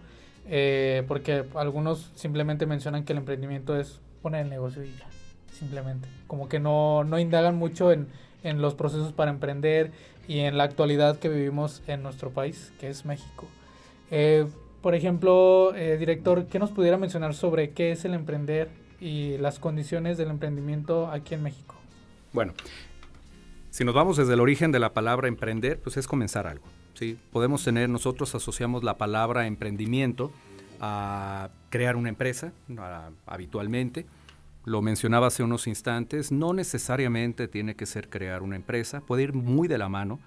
S2: eh, porque algunos simplemente mencionan que el emprendimiento es poner el negocio y ya, simplemente. Como que no, no indagan mucho en, en los procesos para emprender y en la actualidad que vivimos en nuestro país, que es México. Eh, por ejemplo, eh, director, ¿qué nos pudiera mencionar sobre qué es el emprender y las condiciones del emprendimiento aquí en México?
S4: Bueno, si nos vamos desde el origen de la palabra emprender, pues es comenzar algo. ¿sí? Podemos tener, nosotros asociamos la palabra emprendimiento a crear una empresa, habitualmente. Lo mencionaba hace unos instantes, no necesariamente tiene que ser crear una empresa, puede ir muy de la mano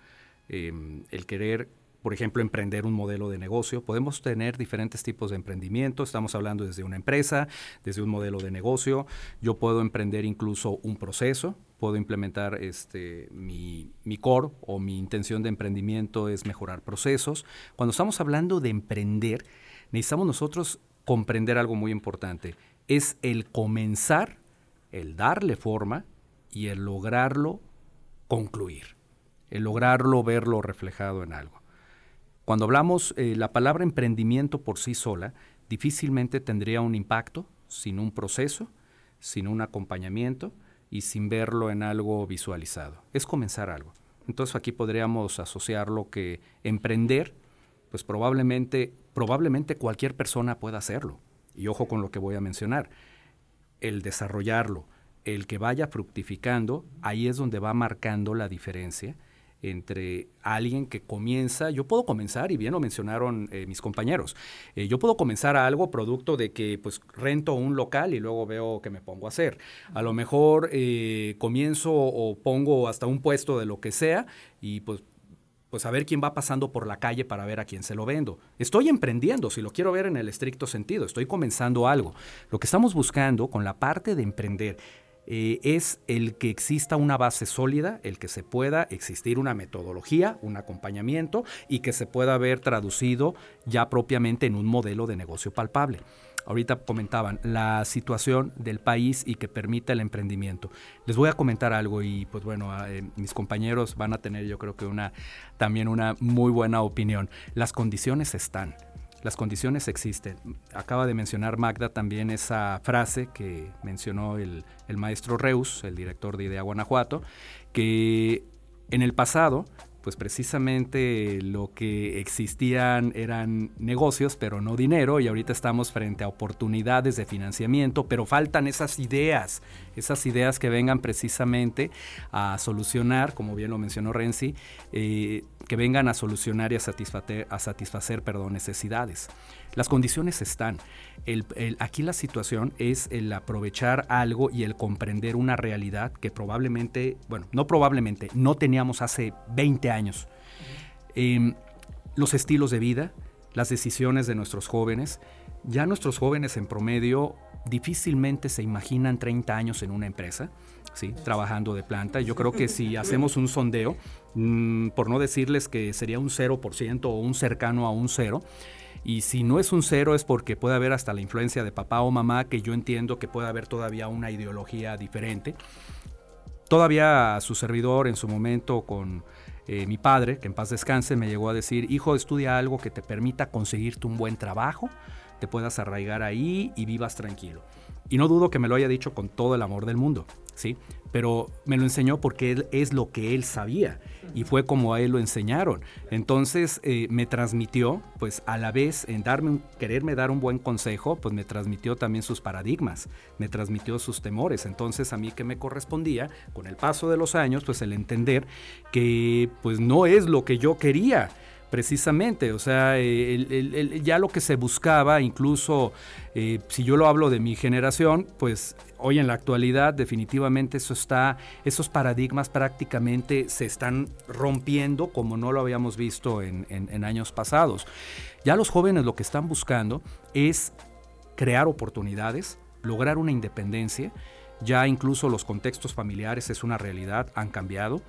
S4: eh, el querer por ejemplo, emprender un modelo de negocio. Podemos tener diferentes tipos de emprendimiento. Estamos hablando desde una empresa, desde un modelo de negocio. Yo puedo emprender incluso un proceso. Puedo implementar este, mi, mi core o mi intención de emprendimiento es mejorar procesos. Cuando estamos hablando de emprender, necesitamos nosotros comprender algo muy importante. Es el comenzar, el darle forma y el lograrlo concluir. El lograrlo verlo reflejado en algo. Cuando hablamos, eh, la palabra emprendimiento por sí sola difícilmente tendría un impacto sin un proceso, sin un acompañamiento y sin verlo en algo visualizado. Es comenzar algo. Entonces aquí podríamos asociarlo que emprender, pues probablemente, probablemente cualquier persona pueda hacerlo. Y ojo con lo que voy a mencionar. El desarrollarlo, el que vaya fructificando, ahí es donde va marcando la diferencia entre alguien que comienza, yo puedo comenzar, y bien lo mencionaron eh, mis compañeros, eh, yo puedo comenzar a algo producto de que pues rento un local y luego veo que me pongo a hacer. A lo mejor eh, comienzo o pongo hasta un puesto de lo que sea y pues pues a ver quién va pasando por la calle para ver a quién se lo vendo. Estoy emprendiendo, si lo quiero ver en el estricto sentido, estoy comenzando algo. Lo que estamos buscando con la parte de emprender eh, es el que exista una base sólida, el que se pueda existir una metodología, un acompañamiento y que se pueda ver traducido ya propiamente en un modelo de negocio palpable. Ahorita comentaban la situación del país y que permita el emprendimiento. Les voy a comentar algo y pues bueno, eh, mis compañeros van a tener yo creo que una también una muy buena opinión. Las condiciones están las condiciones existen. Acaba de mencionar Magda también esa frase que mencionó el, maestro Reus, el director de IDEA Guanajuato, que en el pasado pues precisamente lo que existían eran negocios, pero no dinero, y ahorita estamos frente a oportunidades de financiamiento, pero faltan esas ideas, esas ideas que vengan precisamente a solucionar, como bien lo mencionó Renzi, eh, que vengan a solucionar y a satisfacer, a satisfacer perdón, necesidades. Las condiciones están. aquí la situación es el aprovechar algo y el comprender una realidad que probablemente, bueno, no probablemente, no teníamos hace 20 años. Em, los estilos de vida, las decisiones de nuestros jóvenes, Ya nuestros jóvenes en promedio difícilmente se imaginan 30 años en una empresa, ¿sí? trabajando de planta. Yo creo que si hacemos un sondeo, mm, por no decirles que sería un 0% o un cercano a un cero, y si no es un cero es porque puede haber hasta la influencia de papá o mamá, que yo entiendo que puede haber todavía una ideología diferente. Todavía su servidor en su momento con eh, mi padre, que en paz descanse, me llegó a decir, hijo, estudia algo que te permita conseguirte un buen trabajo, te puedas arraigar ahí y vivas tranquilo. Y no dudo que me lo haya dicho con todo el amor del mundo, ¿sí? Pero me lo enseñó porque él es lo que él sabía y fue como a él lo enseñaron. Entonces eh, me transmitió, pues a la vez en darme un, quererme dar un buen consejo, pues me transmitió también sus paradigmas, me transmitió sus temores. Entonces a mí que me correspondía, con el paso de los años, pues el entender que pues no es lo que yo quería precisamente, o sea, ya lo que se buscaba, incluso eh, si yo lo hablo de mi generación, pues hoy en la actualidad definitivamente eso está, esos paradigmas prácticamente se están rompiendo como no lo habíamos visto en, en años pasados. Ya los jóvenes lo que están buscando es crear oportunidades, lograr una independencia, ya incluso los contextos familiares es una realidad, han cambiado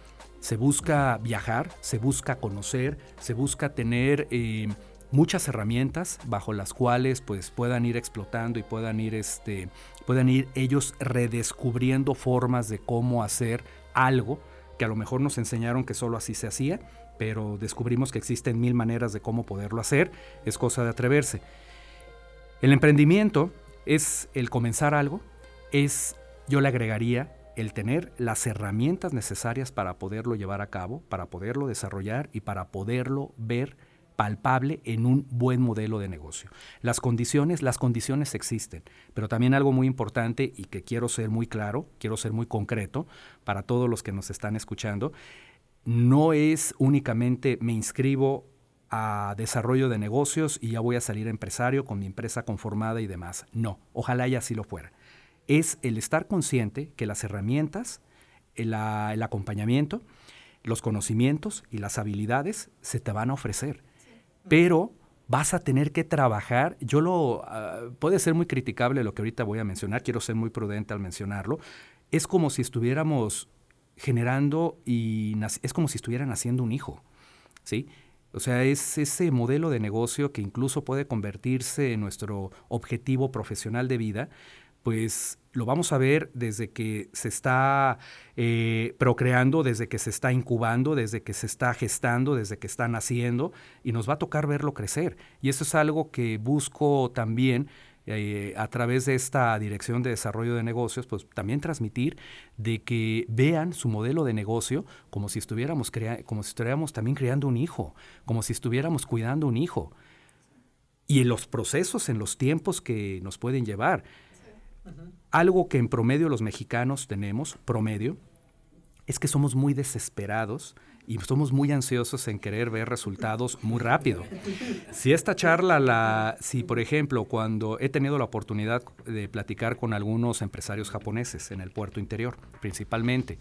S4: se busca viajar, se busca conocer, se busca tener eh, muchas herramientas bajo las cuales pues puedan ir explotando y puedan ir este puedan ir ellos redescubriendo formas de cómo hacer algo que a lo mejor nos enseñaron que solo así se hacía, pero descubrimos que existen mil maneras de cómo poderlo hacer, es cosa de atreverse. El emprendimiento es el comenzar algo, es yo le agregaría el tener las herramientas necesarias para poderlo llevar a cabo, para poderlo desarrollar y para poderlo ver palpable en un buen modelo de negocio. Las condiciones, las condiciones existen, pero también algo muy importante y que quiero ser muy claro, quiero ser muy concreto para todos los que nos están escuchando, no es únicamente me inscribo a desarrollo de negocios y ya voy a salir empresario con mi empresa conformada y demás. No, ojalá ya así lo fuera es el estar consciente que las herramientas, el, acompañamiento, los conocimientos y las habilidades se te van a ofrecer. Pero vas a tener que trabajar. Yo lo. Ah, puede ser muy criticable lo que ahorita voy a mencionar, quiero ser muy prudente al mencionarlo. Es como si estuviéramos generando y es como si estuvieran haciendo un hijo. ¿Sí? O sea, es ese modelo de negocio que incluso puede convertirse en nuestro objetivo profesional de vida, pues lo vamos a ver desde que se está eh, procreando, desde que se está incubando, desde que se está gestando, desde que está naciendo, y nos va a tocar verlo crecer. Y eso es algo que busco también eh, a través de esta dirección de desarrollo de negocios, pues también transmitir de que vean su modelo de negocio como si estuviéramos, como si estuviéramos también creando un hijo, como si estuviéramos cuidando un hijo. Y en los procesos, en los tiempos que nos pueden llevar. Algo que en promedio los mexicanos tenemos, promedio, es que somos muy desesperados y somos muy ansiosos en querer ver resultados muy rápido. Si esta charla, la, si por ejemplo, cuando he tenido la oportunidad de platicar con algunos empresarios japoneses en el puerto interior, principalmente,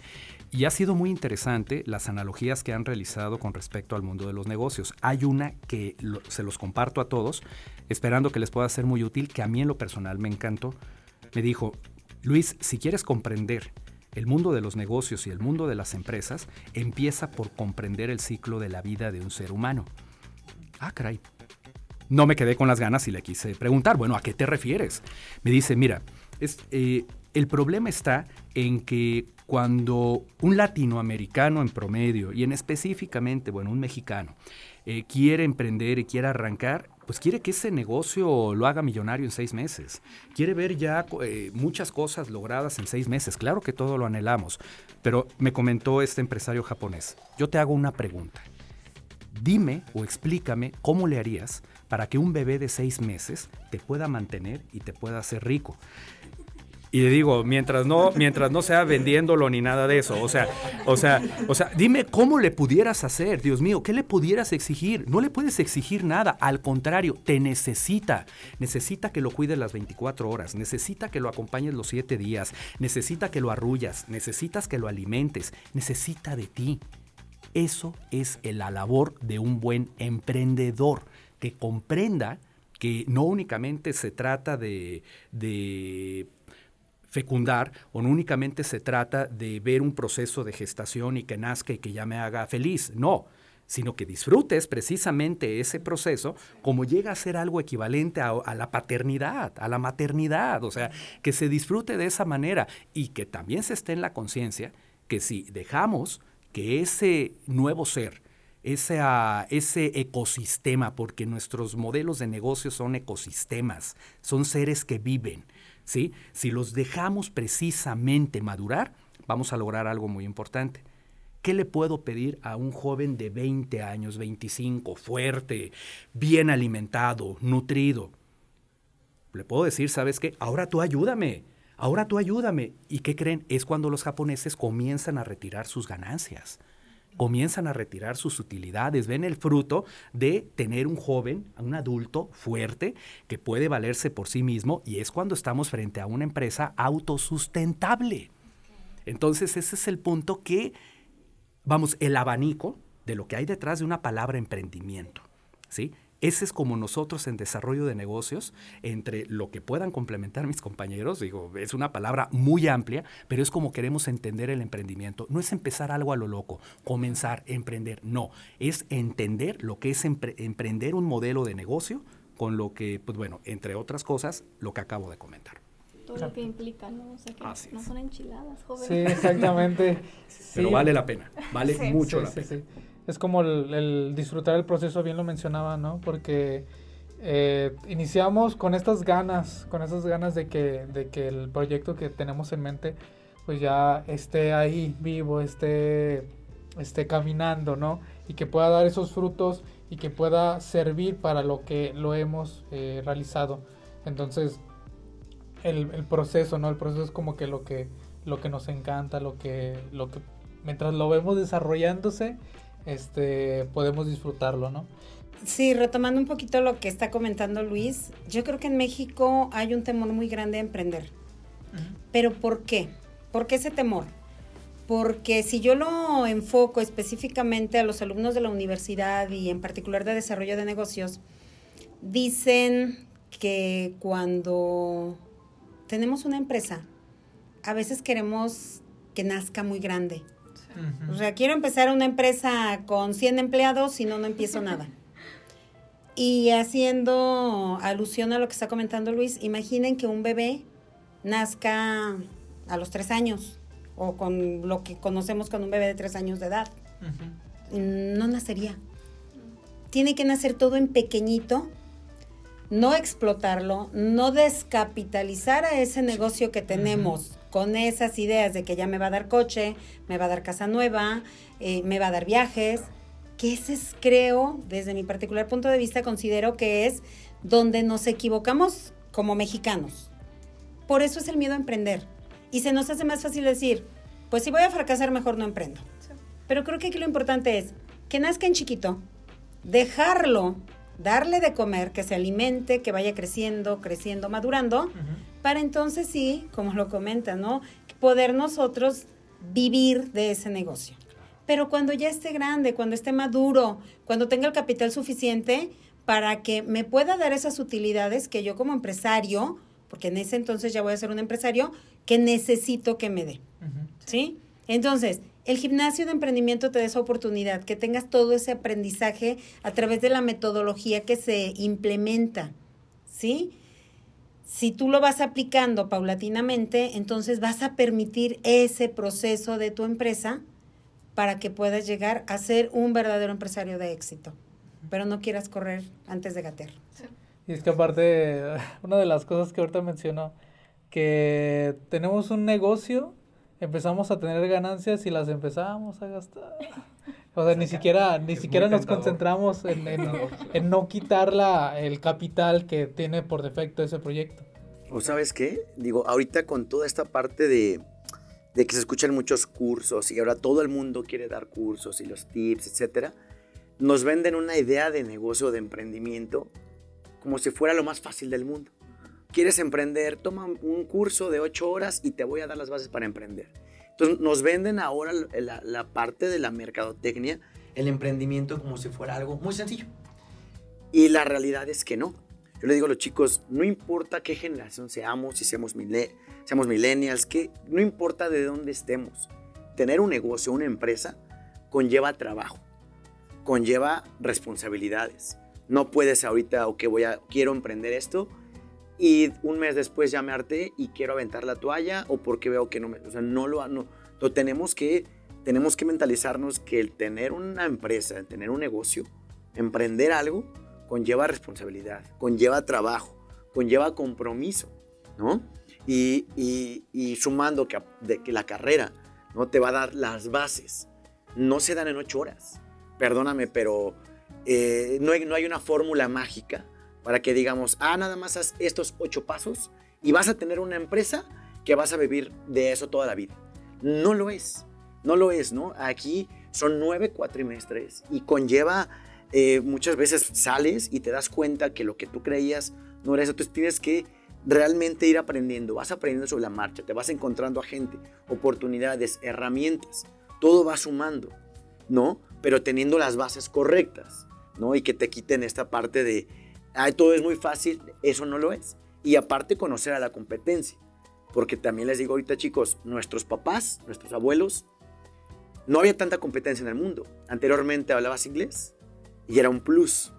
S4: y ha sido muy interesante las analogías que han realizado con respecto al mundo de los negocios. Hay una que se los comparto a todos, esperando que les pueda ser muy útil, que a mí en lo personal me encantó me dijo, Luis, si quieres comprender el mundo de los negocios y el mundo de las empresas, empieza por comprender el ciclo de la vida de un ser humano. Ah, caray. No me quedé con las ganas y le quise preguntar, bueno, ¿a qué te refieres? Me dice, mira, es, eh, el problema está en que cuando un latinoamericano en promedio, y en específicamente, bueno, un mexicano, eh, quiere emprender y quiere arrancar, pues quiere que ese negocio lo haga millonario en seis meses. Quiere ver ya eh, muchas cosas logradas en seis meses. Claro que todo lo anhelamos. Pero me comentó este empresario japonés, yo te hago una pregunta. Dime o explícame cómo le harías para que un bebé de seis meses te pueda mantener y te pueda hacer rico. Y le digo, mientras no, mientras no sea vendiéndolo ni nada de eso. O sea, o sea, o sea, dime cómo le pudieras hacer, Dios mío, ¿qué le pudieras exigir? No le puedes exigir nada, al contrario, te necesita. Necesita que lo cuides las 24 horas, necesita que lo acompañes los 7 días, necesita que lo arrullas, necesitas que lo alimentes, necesita de ti. Eso es la labor de un buen emprendedor, que comprenda que no únicamente se trata de, fecundar o no únicamente se trata de ver un proceso de gestación y que nazca y que ya me haga feliz, no, sino que disfrutes precisamente ese proceso como llega a ser algo equivalente a, la paternidad, a la maternidad, o sea, que se disfrute de esa manera y que también se esté en la conciencia que si dejamos que ese nuevo ser, ese, ese ecosistema, porque nuestros modelos de negocio son ecosistemas, son seres que viven, ¿sí? Si los dejamos precisamente madurar, vamos a lograr algo muy importante. ¿Qué le puedo pedir a un joven de 20 años, 25, fuerte, bien alimentado, nutrido? Le puedo decir, ¿sabes qué? Ahora tú ayúdame, ahora tú ayúdame. ¿Y qué creen? Es cuando los japoneses comienzan a retirar sus ganancias comienzan a retirar sus utilidades, ven el fruto de tener un joven, un adulto fuerte que puede valerse por sí mismo y es cuando estamos frente a una empresa autosustentable. Entonces ese es el punto que, vamos, el abanico de lo que hay detrás de una palabra emprendimiento. ¿sí? Ese es como nosotros en desarrollo de negocios, entre lo que puedan complementar mis compañeros, digo, es una palabra muy amplia, pero es como queremos entender el emprendimiento. No es empezar algo a lo loco, comenzar, emprender, no, es entender lo que es emprender un modelo de negocio con lo que, pues bueno, entre otras cosas, lo que acabo de comentar
S3: todo lo que implica, ¿no? O sea, que no son enchiladas, jóvenes.
S2: Sí, exactamente.
S4: Pero vale la pena, vale mucho la pena
S2: es como el, disfrutar el proceso, bien lo mencionaba, ¿no? Porque eh, iniciamos con estas ganas, con esas ganas de que, de que el proyecto que tenemos en mente, pues ya esté ahí vivo, esté, esté caminando, ¿no? Y que pueda dar esos frutos y que pueda servir para lo que lo hemos eh, realizado. Entonces, el, el, proceso, ¿no? El proceso es como que lo que, lo que nos encanta, lo que, lo que, mientras lo vemos desarrollándose, este, podemos disfrutarlo, ¿no?
S5: Sí, retomando un poquito lo que está comentando Luis, yo creo que en México hay un temor muy grande a emprender. Pero ¿por qué? ¿Por qué ese temor? Porque si yo lo enfoco específicamente a los alumnos de la universidad y en particular de desarrollo de negocios, dicen que cuando tenemos una empresa, a veces queremos que nazca muy grande o sea, quiero empezar una empresa con 100 empleados y no, no empiezo nada. Y haciendo alusión a lo que está comentando Luis, imaginen que un bebé nazca a los tres años o con lo que conocemos con un bebé de tres años de edad. No nacería. Tiene que nacer todo en pequeñito, no explotarlo, no descapitalizar a ese negocio que tenemos con esas ideas de que ya me va a dar coche, me va a dar casa nueva, eh, me va a dar viajes, que ese es, creo, desde mi particular punto de vista, considero que es donde nos equivocamos como mexicanos. Por eso es el miedo a emprender. Y se nos hace más fácil decir, pues si voy a fracasar, mejor no emprendo. Pero creo que aquí lo importante es que nazca en chiquito, dejarlo, darle de comer, que se alimente, que vaya creciendo, creciendo, madurando para entonces sí, como lo comenta, ¿no? Poder nosotros vivir de ese negocio. Pero cuando ya esté grande, cuando esté maduro, cuando tenga el capital suficiente para que me pueda dar esas utilidades que yo como empresario, porque en ese entonces ya voy a ser un empresario, que necesito que me dé. ¿Sí? Entonces, el gimnasio de emprendimiento te da esa oportunidad, que tengas todo ese aprendizaje a través de la metodología que se implementa. ¿Sí? si tú lo vas aplicando paulatinamente, entonces vas a permitir ese proceso de tu empresa para que puedas llegar a ser un verdadero empresario de éxito. Pero no quieras correr antes de gatear.
S2: Y es que aparte, una de las cosas que ahorita mencionó, que tenemos un negocio, empezamos a tener ganancias y las empezamos a gastar. O sea, ni siquiera, ni siquiera nos concentramos en, en, no quitar la, el capital que tiene por defecto ese proyecto.
S6: ¿O sabes qué? Digo, ahorita con toda esta parte de, de que se escuchan muchos cursos y ahora todo el mundo quiere dar cursos y los tips, etcétera, nos venden una idea de negocio, de emprendimiento, como si fuera lo más fácil del mundo. ¿Quieres emprender? Toma un curso de ocho horas y te voy a dar las bases para emprender. Entonces nos venden ahora la, parte de la mercadotecnia, el emprendimiento como si fuera algo muy sencillo. Y la realidad es que no. Yo le digo a los chicos, no importa qué generación seamos, si seamos, seamos millennials, que no importa de dónde estemos. Tener un negocio, una empresa, conlleva trabajo, conlleva responsabilidades. No puedes ahorita, o que voy a, quiero emprender esto, y un mes después ya me harté y quiero aventar la toalla, o porque veo que no me, o sea, no lo, no, lo tenemos que, tenemos que mentalizarnos que el tener una empresa, el tener un negocio, emprender algo, conlleva responsabilidad, conlleva trabajo, conlleva compromiso, ¿no? Y, y, sumando que, de, que la carrera no te va a dar las bases, no se dan en ocho horas. Perdóname, pero eh, no, hay, no hay una fórmula mágica para que digamos, ah, nada más haz estos ocho pasos y vas a tener una empresa que vas a vivir de eso toda la vida. No lo es, no lo es, ¿no? Aquí son nueve cuatrimestres y conlleva eh, muchas veces sales y te das cuenta que lo que tú creías no era eso. Entonces tienes que realmente ir aprendiendo. Vas aprendiendo sobre la marcha, te vas encontrando a gente, oportunidades, herramientas. Todo va sumando, ¿no? Pero teniendo las bases correctas, ¿no? Y que te quiten esta parte de, ay, todo es muy fácil, eso no lo es. Y aparte conocer a la competencia. Porque también les digo ahorita, chicos, nuestros papás, nuestros abuelos, no había tanta competencia en el mundo. Anteriormente hablabas inglés, y era un plus.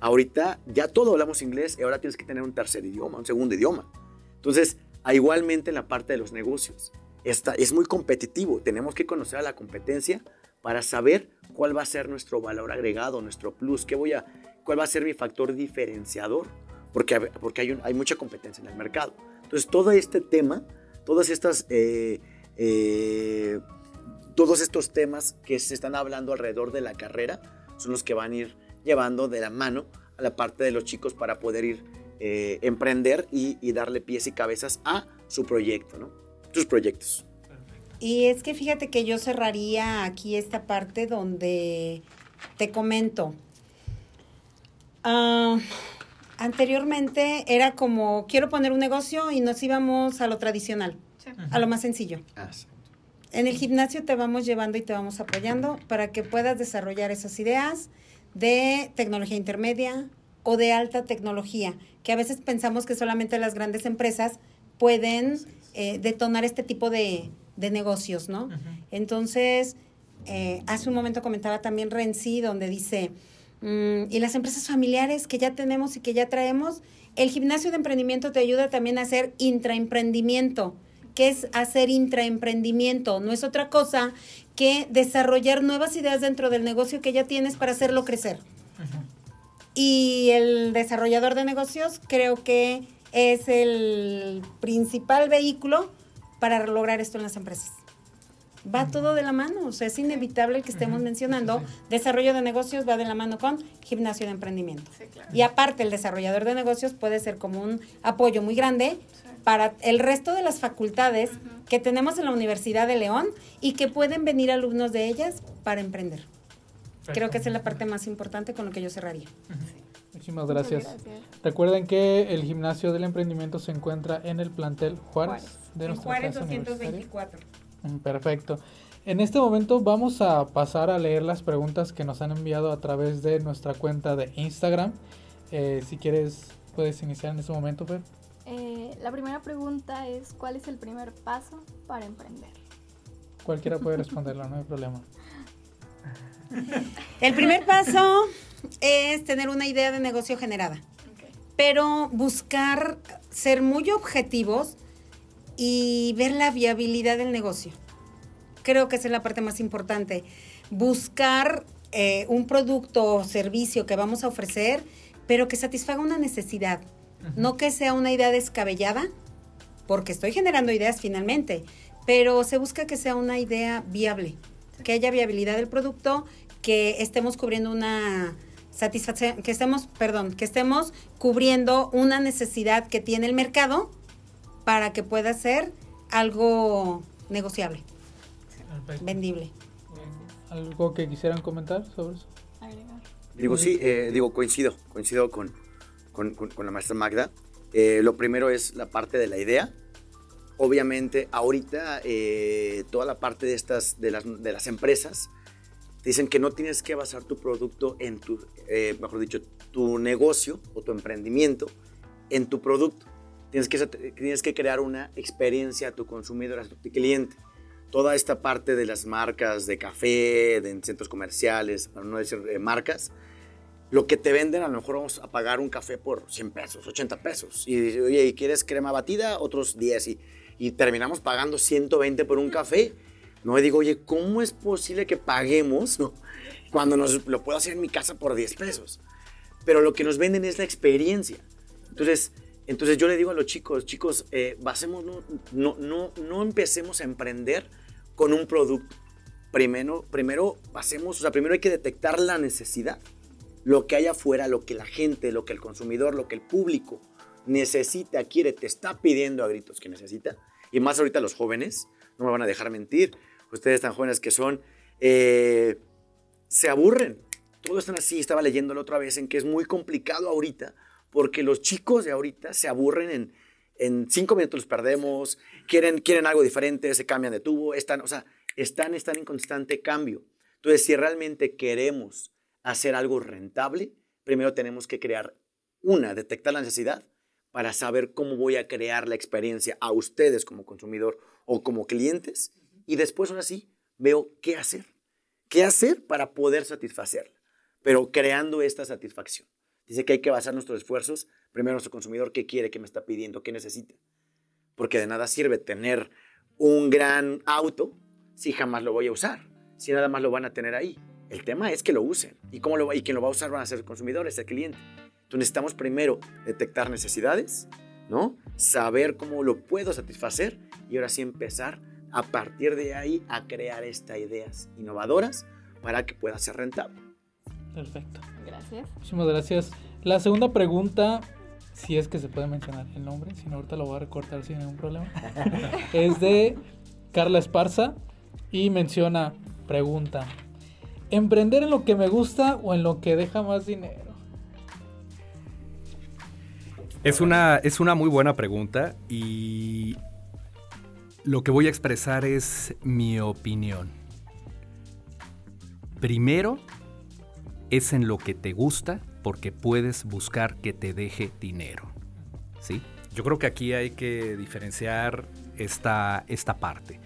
S6: Ahorita ya todo hablamos inglés y ahora tienes que tener un tercer idioma, un segundo idioma. Entonces, igualmente en la parte de los negocios, esta, es muy competitivo. Tenemos que conocer a la competencia para saber cuál va a ser nuestro valor agregado, nuestro plus, qué voy a, cuál va a ser mi factor diferenciador, porque, porque hay, hay mucha competencia en el mercado. Entonces, todo este tema, todas estas, eh, eh, todos estos temas que se están hablando alrededor de la carrera, son los que van a ir llevando de la mano a la parte de los chicos para poder ir eh, emprender y, darle pies y cabezas a su proyecto, ¿no? Sus proyectos.
S5: Y es que fíjate que yo cerraría aquí esta parte donde te comento. Ah, anteriormente era como, quiero poner un negocio y nos íbamos a lo tradicional, a lo más sencillo. Ah, en el gimnasio te vamos llevando y te vamos apoyando para que puedas desarrollar esas ideas de tecnología intermedia o de alta tecnología, que a veces pensamos que solamente las grandes empresas pueden eh, detonar este tipo de, negocios, ¿no? Entonces, eh, hace un momento comentaba también Renzi, donde dice, y las empresas familiares que ya tenemos y que ya traemos, el gimnasio de emprendimiento te ayuda también a hacer intraemprendimiento que es hacer intraemprendimiento. No es otra cosa que desarrollar nuevas ideas dentro del negocio que ya tienes para hacerlo crecer. Y el desarrollador de negocios creo que es el principal vehículo para lograr esto en las empresas. Va todo de la mano, o sea, es inevitable que estemos mencionando. Desarrollo de negocios va de la mano con gimnasio de emprendimiento. Y aparte, el desarrollador de negocios puede ser como un apoyo muy grande para el resto de las facultades que tenemos en la Universidad de León y que pueden venir alumnos de ellas para emprender. Creo que esa es la parte más importante con lo que yo cerraría.
S2: Muchísimas gracias. Recuerden que el gimnasio del emprendimiento se encuentra en el plantel Juárez,
S5: de en Juárez 224.
S2: Mm, perfecto. En este momento vamos a pasar a leer las preguntas que nos han enviado a través de nuestra cuenta de Instagram. Eh, si quieres, puedes iniciar en este momento, Fer.
S3: Eh, la primera pregunta es, ¿cuál es el primer paso para emprender?
S2: Cualquiera puede responderlo, no hay problema.
S5: El primer paso es tener una idea de negocio generada, pero buscar ser muy objetivos y ver la viabilidad del negocio. Creo que esa es la parte más importante. Buscar eh, un producto o servicio que vamos a ofrecer, pero que satisfaga una necesidad no que sea una idea descabellada, porque estoy generando ideas finalmente, pero se busca que sea una idea viable, que haya viabilidad del producto, que estemos cubriendo una satisfacción, que estemos, perdón, que estemos cubriendo una necesidad que tiene el mercado para que pueda ser algo negociable, vendible.
S2: ¿Algo que quisieran comentar sobre eso?
S6: Digo, sí, eh, digo, coincido, coincido con, con, la maestra Magda. Eh, lo primero es la parte de la idea. Obviamente, ahorita eh, toda la parte de, estas, de, las, de las empresas te dicen que no tienes que basar tu producto en tu, eh, mejor dicho, tu negocio o tu emprendimiento en tu producto. Tienes que, tienes que crear una experiencia a tu consumidor, a tu cliente. Toda esta parte de las marcas de café, de centros comerciales, para no decir eh, marcas, lo que te venden, a lo mejor vamos a pagar un café por 100 pesos, 80 pesos. Y oye, ¿y quieres crema batida? Otros 10. Y, y terminamos pagando 120 por un café. No, y digo, oye, ¿cómo es posible que paguemos cuando nos, lo puedo hacer en mi casa por 10 pesos? Pero lo que nos venden es la experiencia. Entonces, entonces yo le digo a los chicos, chicos, eh, basemos, no, no, no, no empecemos a emprender con un producto. Primero, primero basemos, o sea, primero hay que detectar la necesidad. Lo que hay afuera, lo que la gente, lo que el consumidor, lo que el público necesita, quiere, te está pidiendo a gritos que necesita. Y más ahorita los jóvenes, no me van a dejar mentir. Ustedes tan jóvenes que son, eh, se aburren. Todos están así. Estaba leyéndolo otra vez en que es muy complicado ahorita porque los chicos de ahorita se aburren en, en cinco minutos los perdemos, quieren, quieren algo diferente, se cambian de tubo, están, o sea, están, están en constante cambio. Entonces, si realmente queremos hacer algo rentable, primero tenemos que crear una, detectar la necesidad para saber cómo voy a crear la experiencia a ustedes como consumidor o como clientes y después ahora sí veo qué hacer, qué hacer para poder satisfacerla, pero creando esta satisfacción. Dice que hay que basar nuestros esfuerzos, primero nuestro consumidor, qué quiere, qué me está pidiendo, qué necesita. Porque de nada sirve tener un gran auto si jamás lo voy a usar, si nada más lo van a tener ahí. El tema es que lo usen. ¿Y, cómo lo, y quien lo va a usar van a ser el consumidor, es el cliente. Entonces necesitamos primero detectar necesidades, ¿no? Saber cómo lo puedo satisfacer y ahora sí empezar a partir de ahí a crear estas ideas innovadoras para que pueda ser rentable.
S2: Perfecto.
S3: Gracias.
S2: Muchísimas gracias. La segunda pregunta, si es que se puede mencionar el nombre, si no ahorita lo voy a recortar sin ningún problema, es de Carla Esparza y menciona, pregunta, ¿emprender en lo que me gusta o en lo que deja más dinero?
S4: Es una, es una muy buena pregunta y lo que voy a expresar es mi opinión. Primero, es en lo que te gusta porque puedes buscar que te deje dinero. ¿Sí? Yo creo que aquí hay que diferenciar esta, esta parte.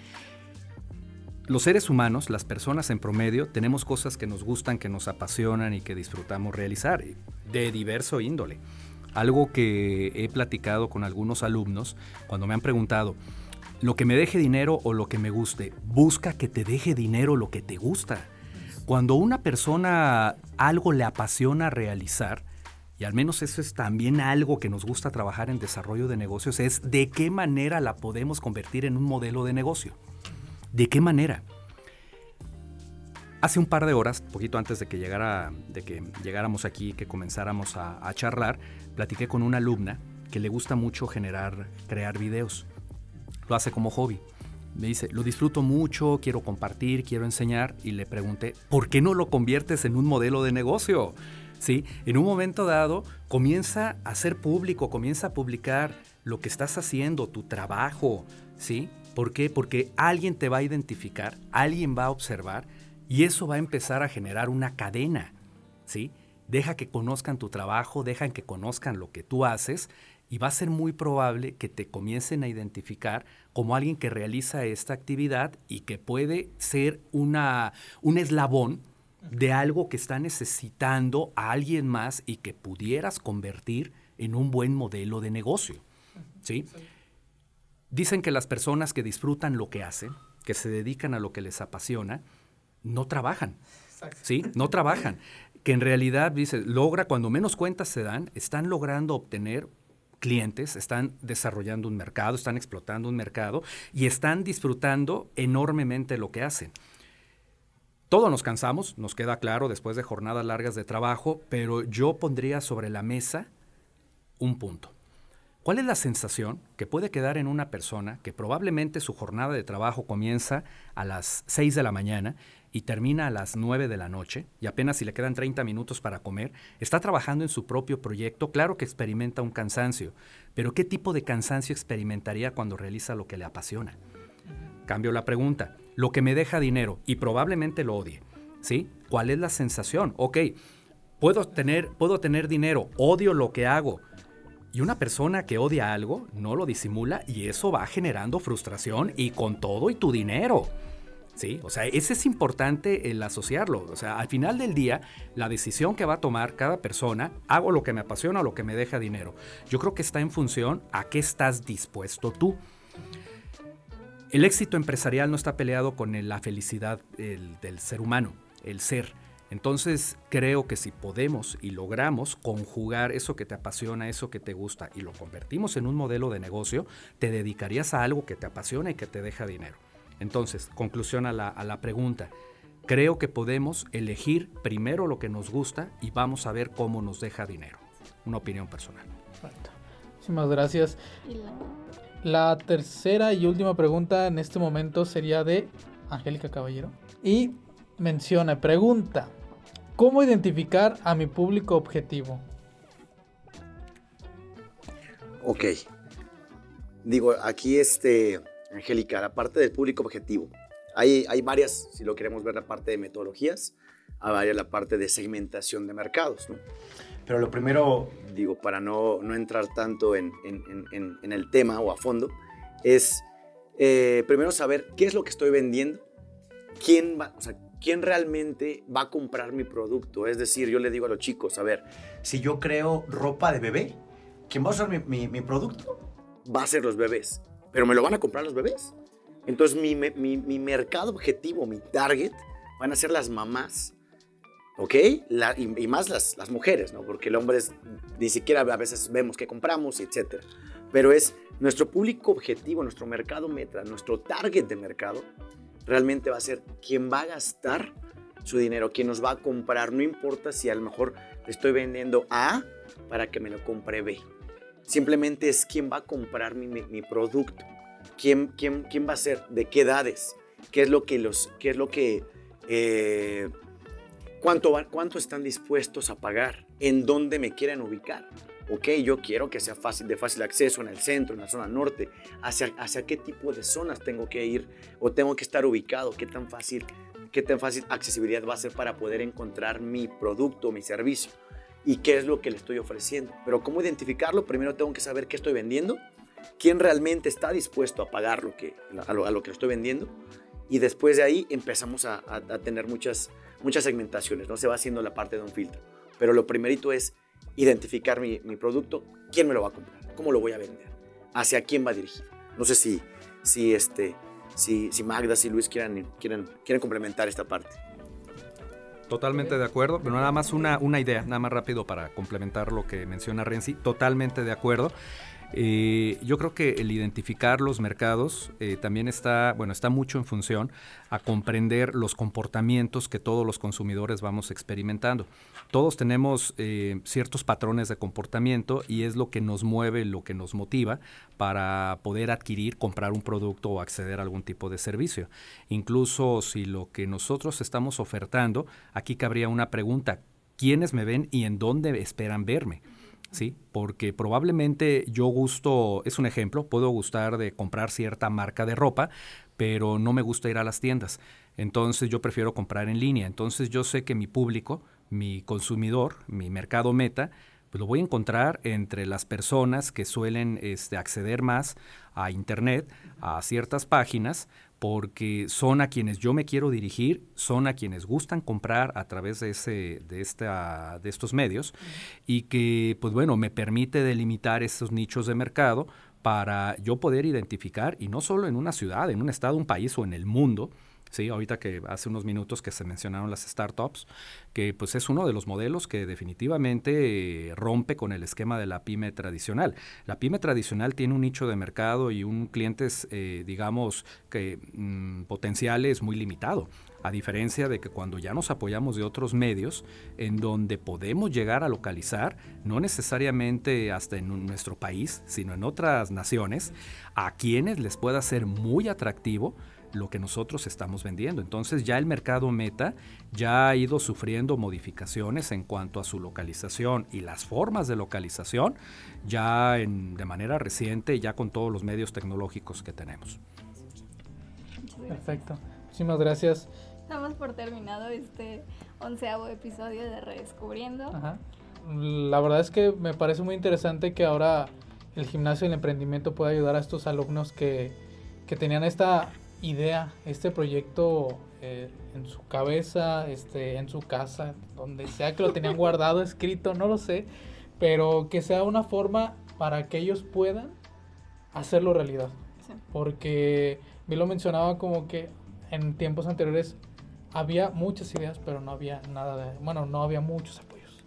S4: Los seres humanos, las personas en promedio, tenemos cosas que nos gustan, que nos apasionan y que disfrutamos realizar, de diverso índole. Algo que he platicado con algunos alumnos cuando me han preguntado, lo que me deje dinero o lo que me guste, busca que te deje dinero lo que te gusta. Cuando una persona algo le apasiona realizar, y al menos eso es también algo que nos gusta trabajar en desarrollo de negocios, es de qué manera la podemos convertir en un modelo de negocio. ¿De qué manera? Hace un par de horas, poquito antes de que, llegara, de que llegáramos aquí, que comenzáramos a, a charlar, platiqué con una alumna que le gusta mucho generar, crear videos. Lo hace como hobby. Me dice, lo disfruto mucho, quiero compartir, quiero enseñar. Y le pregunté, ¿por qué no lo conviertes en un modelo de negocio? ¿Sí? En un momento dado, comienza a ser público, comienza a publicar lo que estás haciendo, tu trabajo. ¿Sí? ¿Por qué? Porque alguien te va a identificar, alguien va a observar y eso va a empezar a generar una cadena. ¿Sí? Deja que conozcan tu trabajo, dejan que conozcan lo que tú haces y va a ser muy probable que te comiencen a identificar como alguien que realiza esta actividad y que puede ser una, un eslabón de algo que está necesitando a alguien más y que pudieras convertir en un buen modelo de negocio. ¿sí? Dicen que las personas que disfrutan lo que hacen, que se dedican a lo que les apasiona, no trabajan. ¿Sí? No trabajan. Que en realidad, dice, logra, cuando menos cuentas se dan, están logrando obtener clientes, están desarrollando un mercado, están explotando un mercado y están disfrutando enormemente lo que hacen. Todos nos cansamos, nos queda claro después de jornadas largas de trabajo, pero yo pondría sobre la mesa un punto. ¿Cuál es la sensación que puede quedar en una persona que probablemente su jornada de trabajo comienza a las 6 de la mañana y termina a las 9 de la noche y apenas si le quedan 30 minutos para comer, está trabajando en su propio proyecto, claro que experimenta un cansancio, pero ¿qué tipo de cansancio experimentaría cuando realiza lo que le apasiona? Cambio la pregunta, lo que me deja dinero y probablemente lo odie, ¿Sí? ¿Cuál es la sensación? Ok, puedo tener, puedo tener dinero, odio lo que hago. Y una persona que odia algo no lo disimula y eso va generando frustración y con todo y tu dinero. O sea, ese es importante el asociarlo. O sea, al final del día, la decisión que va a tomar cada persona, hago lo que me apasiona o lo que me deja dinero. Yo creo que está en función a qué estás dispuesto tú. El éxito empresarial no está peleado con la felicidad del ser humano, el ser. Entonces creo que si podemos y logramos conjugar eso que te apasiona, eso que te gusta y lo convertimos en un modelo de negocio, te dedicarías a algo que te apasiona y que te deja dinero. Entonces, conclusión a la, pregunta. Creo que podemos elegir primero lo que nos gusta y vamos a ver cómo nos deja dinero. Una opinión personal.
S2: Muchísimas gracias. La tercera y última pregunta en este momento sería de Angélica Caballero. Y menciona, pregunta, ¿cómo identificar a mi público objetivo?
S6: Ok. Digo, aquí este Angélica, la parte del público objetivo. Hay, hay varias, si lo queremos ver, la parte de metodologías, hay la parte de segmentación de mercados. ¿no? Pero lo primero, digo, para no, no entrar tanto en, en, en, el tema o a fondo, es eh, primero saber qué es lo que estoy vendiendo, quién, va, o sea, quién realmente va a comprar mi producto. Es decir, yo le digo a los chicos, a ver, si yo creo ropa de bebé, ¿quién va a usar mi, mi, mi producto? Va a ser los bebés pero me lo van a comprar los bebés. Entonces mi, mi, mercado objetivo, mi target, van a ser las mamás, ¿ok? y, más las, las, mujeres, ¿no? Porque el hombre es, ni siquiera a veces vemos qué compramos, etc. Pero es nuestro público objetivo, nuestro mercado meta, nuestro target de mercado, realmente va a ser quien va a gastar su dinero, quien nos va a comprar. No importa si a lo mejor le estoy vendiendo A para que me lo compre B. Simplemente es quién va a comprar mi, producto, ¿Quién, quién, quién va a ser, de qué edades, qué es lo que los, qué es lo que, eh, cuánto, cuánto están dispuestos a pagar, en dónde me quieren ubicar. Ok, yo quiero que sea fácil, de fácil acceso en el centro, en la zona norte. ¿Hacia, hacia qué tipo de zonas tengo que ir o tengo que estar ubicado? ¿Qué tan fácil, qué tan fácil accesibilidad va a ser para poder encontrar mi producto, mi servicio? Y qué es lo que le estoy ofreciendo. Pero cómo identificarlo, primero tengo que saber qué estoy vendiendo, quién realmente está dispuesto a pagar lo que, a, lo, que estoy vendiendo y después de ahí empezamos a, tener muchas, muchas segmentaciones, ¿no? Se va haciendo la parte de un filtro. Pero lo primerito es identificar mi, producto, quién me lo va a comprar, cómo lo voy a vender, hacia quién va dirigido. No sé si, si, este, si, si Magda, si Luis quieran, quieren, quieren complementar esta parte.
S4: Totalmente de acuerdo, pero nada más una, una idea, nada más rápido para complementar lo que menciona Renzi. Totalmente de acuerdo. Eh, yo creo que el identificar los mercados eh, también está, bueno, está mucho en función a comprender los comportamientos que todos los consumidores vamos experimentando. Todos tenemos eh, ciertos patrones de comportamiento y es lo que nos mueve, lo que nos motiva para poder adquirir, comprar un producto o acceder a algún tipo de servicio. Incluso si lo que nosotros estamos ofertando, aquí cabría una pregunta, ¿quiénes me ven y en dónde esperan verme? ¿Sí? Porque probablemente yo gusto, es un ejemplo, puedo gustar de comprar cierta marca de ropa, pero no me gusta ir a las tiendas. Entonces yo prefiero comprar en línea. Entonces yo sé que mi público, mi consumidor, mi mercado meta, pues lo voy a encontrar entre las personas que suelen este, acceder más a Internet, a ciertas páginas, porque son a quienes yo me quiero dirigir, son a quienes gustan comprar a través de, ese, de, esta, de estos medios y que, pues bueno, me permite delimitar esos nichos de mercado para yo poder identificar, y no solo en una ciudad, en un estado, un país o en el mundo, Sí, ahorita que hace unos minutos que se mencionaron las startups, que pues es uno de los modelos que definitivamente rompe con el esquema de la pyme tradicional. La pyme tradicional tiene un nicho de mercado y un clientes, eh, digamos, que mm, potenciales muy limitado. A diferencia de que cuando ya nos apoyamos de otros medios, en donde podemos llegar a localizar, no necesariamente hasta en nuestro país, sino en otras naciones, a quienes les pueda ser muy atractivo lo que nosotros estamos vendiendo. Entonces ya el mercado meta ya ha ido sufriendo modificaciones en cuanto a su localización y las formas de localización ya en, de manera reciente, ya con todos los medios tecnológicos que tenemos.
S2: Perfecto. Muchísimas gracias.
S3: Damos por terminado este onceavo episodio de Redescubriendo.
S2: Ajá. La verdad es que me parece muy interesante que ahora el gimnasio y el emprendimiento pueda ayudar a estos alumnos que, que tenían esta idea, este proyecto eh, en su cabeza, este, en su casa, donde sea que lo tenían guardado, escrito, no lo sé, pero que sea una forma para que ellos puedan hacerlo realidad. Porque me lo mencionaba como que en tiempos anteriores había muchas ideas, pero no había nada de, bueno, no había muchos apoyos.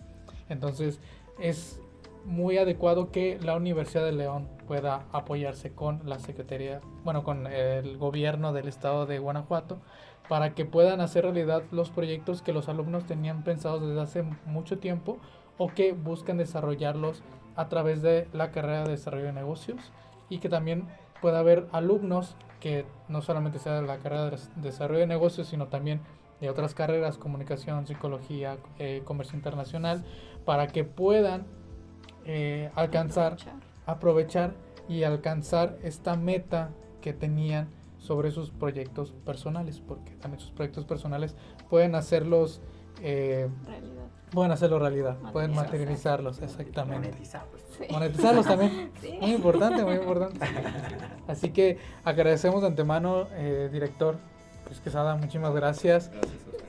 S2: Entonces es muy adecuado que la Universidad de León pueda apoyarse con la Secretaría, bueno, con el gobierno del estado de Guanajuato para que puedan hacer realidad los proyectos que los alumnos tenían pensados desde hace mucho tiempo o que buscan desarrollarlos a través de la carrera de desarrollo de negocios y que también pueda haber alumnos que no solamente sea de la carrera de desarrollo de negocios, sino también de otras carreras, comunicación, psicología, eh, comercio internacional, para que puedan eh, alcanzar, aprovechar y alcanzar esta meta que tenían sobre sus proyectos personales, porque también sus proyectos personales pueden hacerlos eh, realidad. Pueden hacerlo realidad, pueden materializarlos, exactamente. Monetizarlos. Monetizarlos también. Muy importante, muy importante. Así que agradecemos de antemano, eh, director pues Quesada, muchísimas gracias.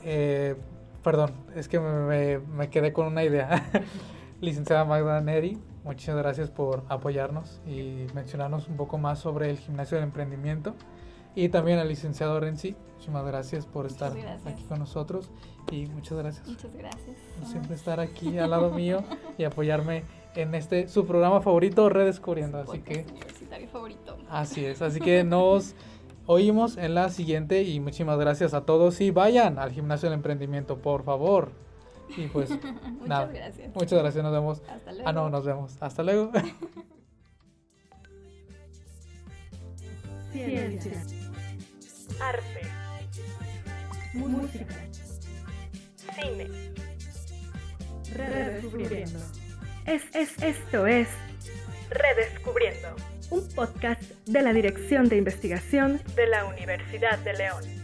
S2: eh, perdón, es que me, me, quedé con una idea. Licenciada Magda Neri, muchas gracias por apoyarnos y mencionarnos un poco más sobre el gimnasio del emprendimiento. Y también al licenciado Renzi, muchísimas gracias por estar aquí con nosotros y muchas gracias.
S3: Muchas gracias.
S2: Por siempre estar aquí al lado mío y apoyarme en este su programa favorito Redescubriendo, así que
S3: universitario favorito.
S2: Así es, así que nos oímos en la siguiente y muchísimas gracias a todos y vayan al gimnasio del emprendimiento, por favor. Y pues
S3: muchas
S2: nada.
S3: gracias.
S2: Muchas gracias, nos vemos.
S3: Hasta luego.
S2: Ah, no, nos vemos. Hasta luego.
S1: Ciencia. Arte. Música. Cine. Redescubriendo. Es, es, esto es Redescubriendo, un podcast de la Dirección de Investigación de la Universidad de León.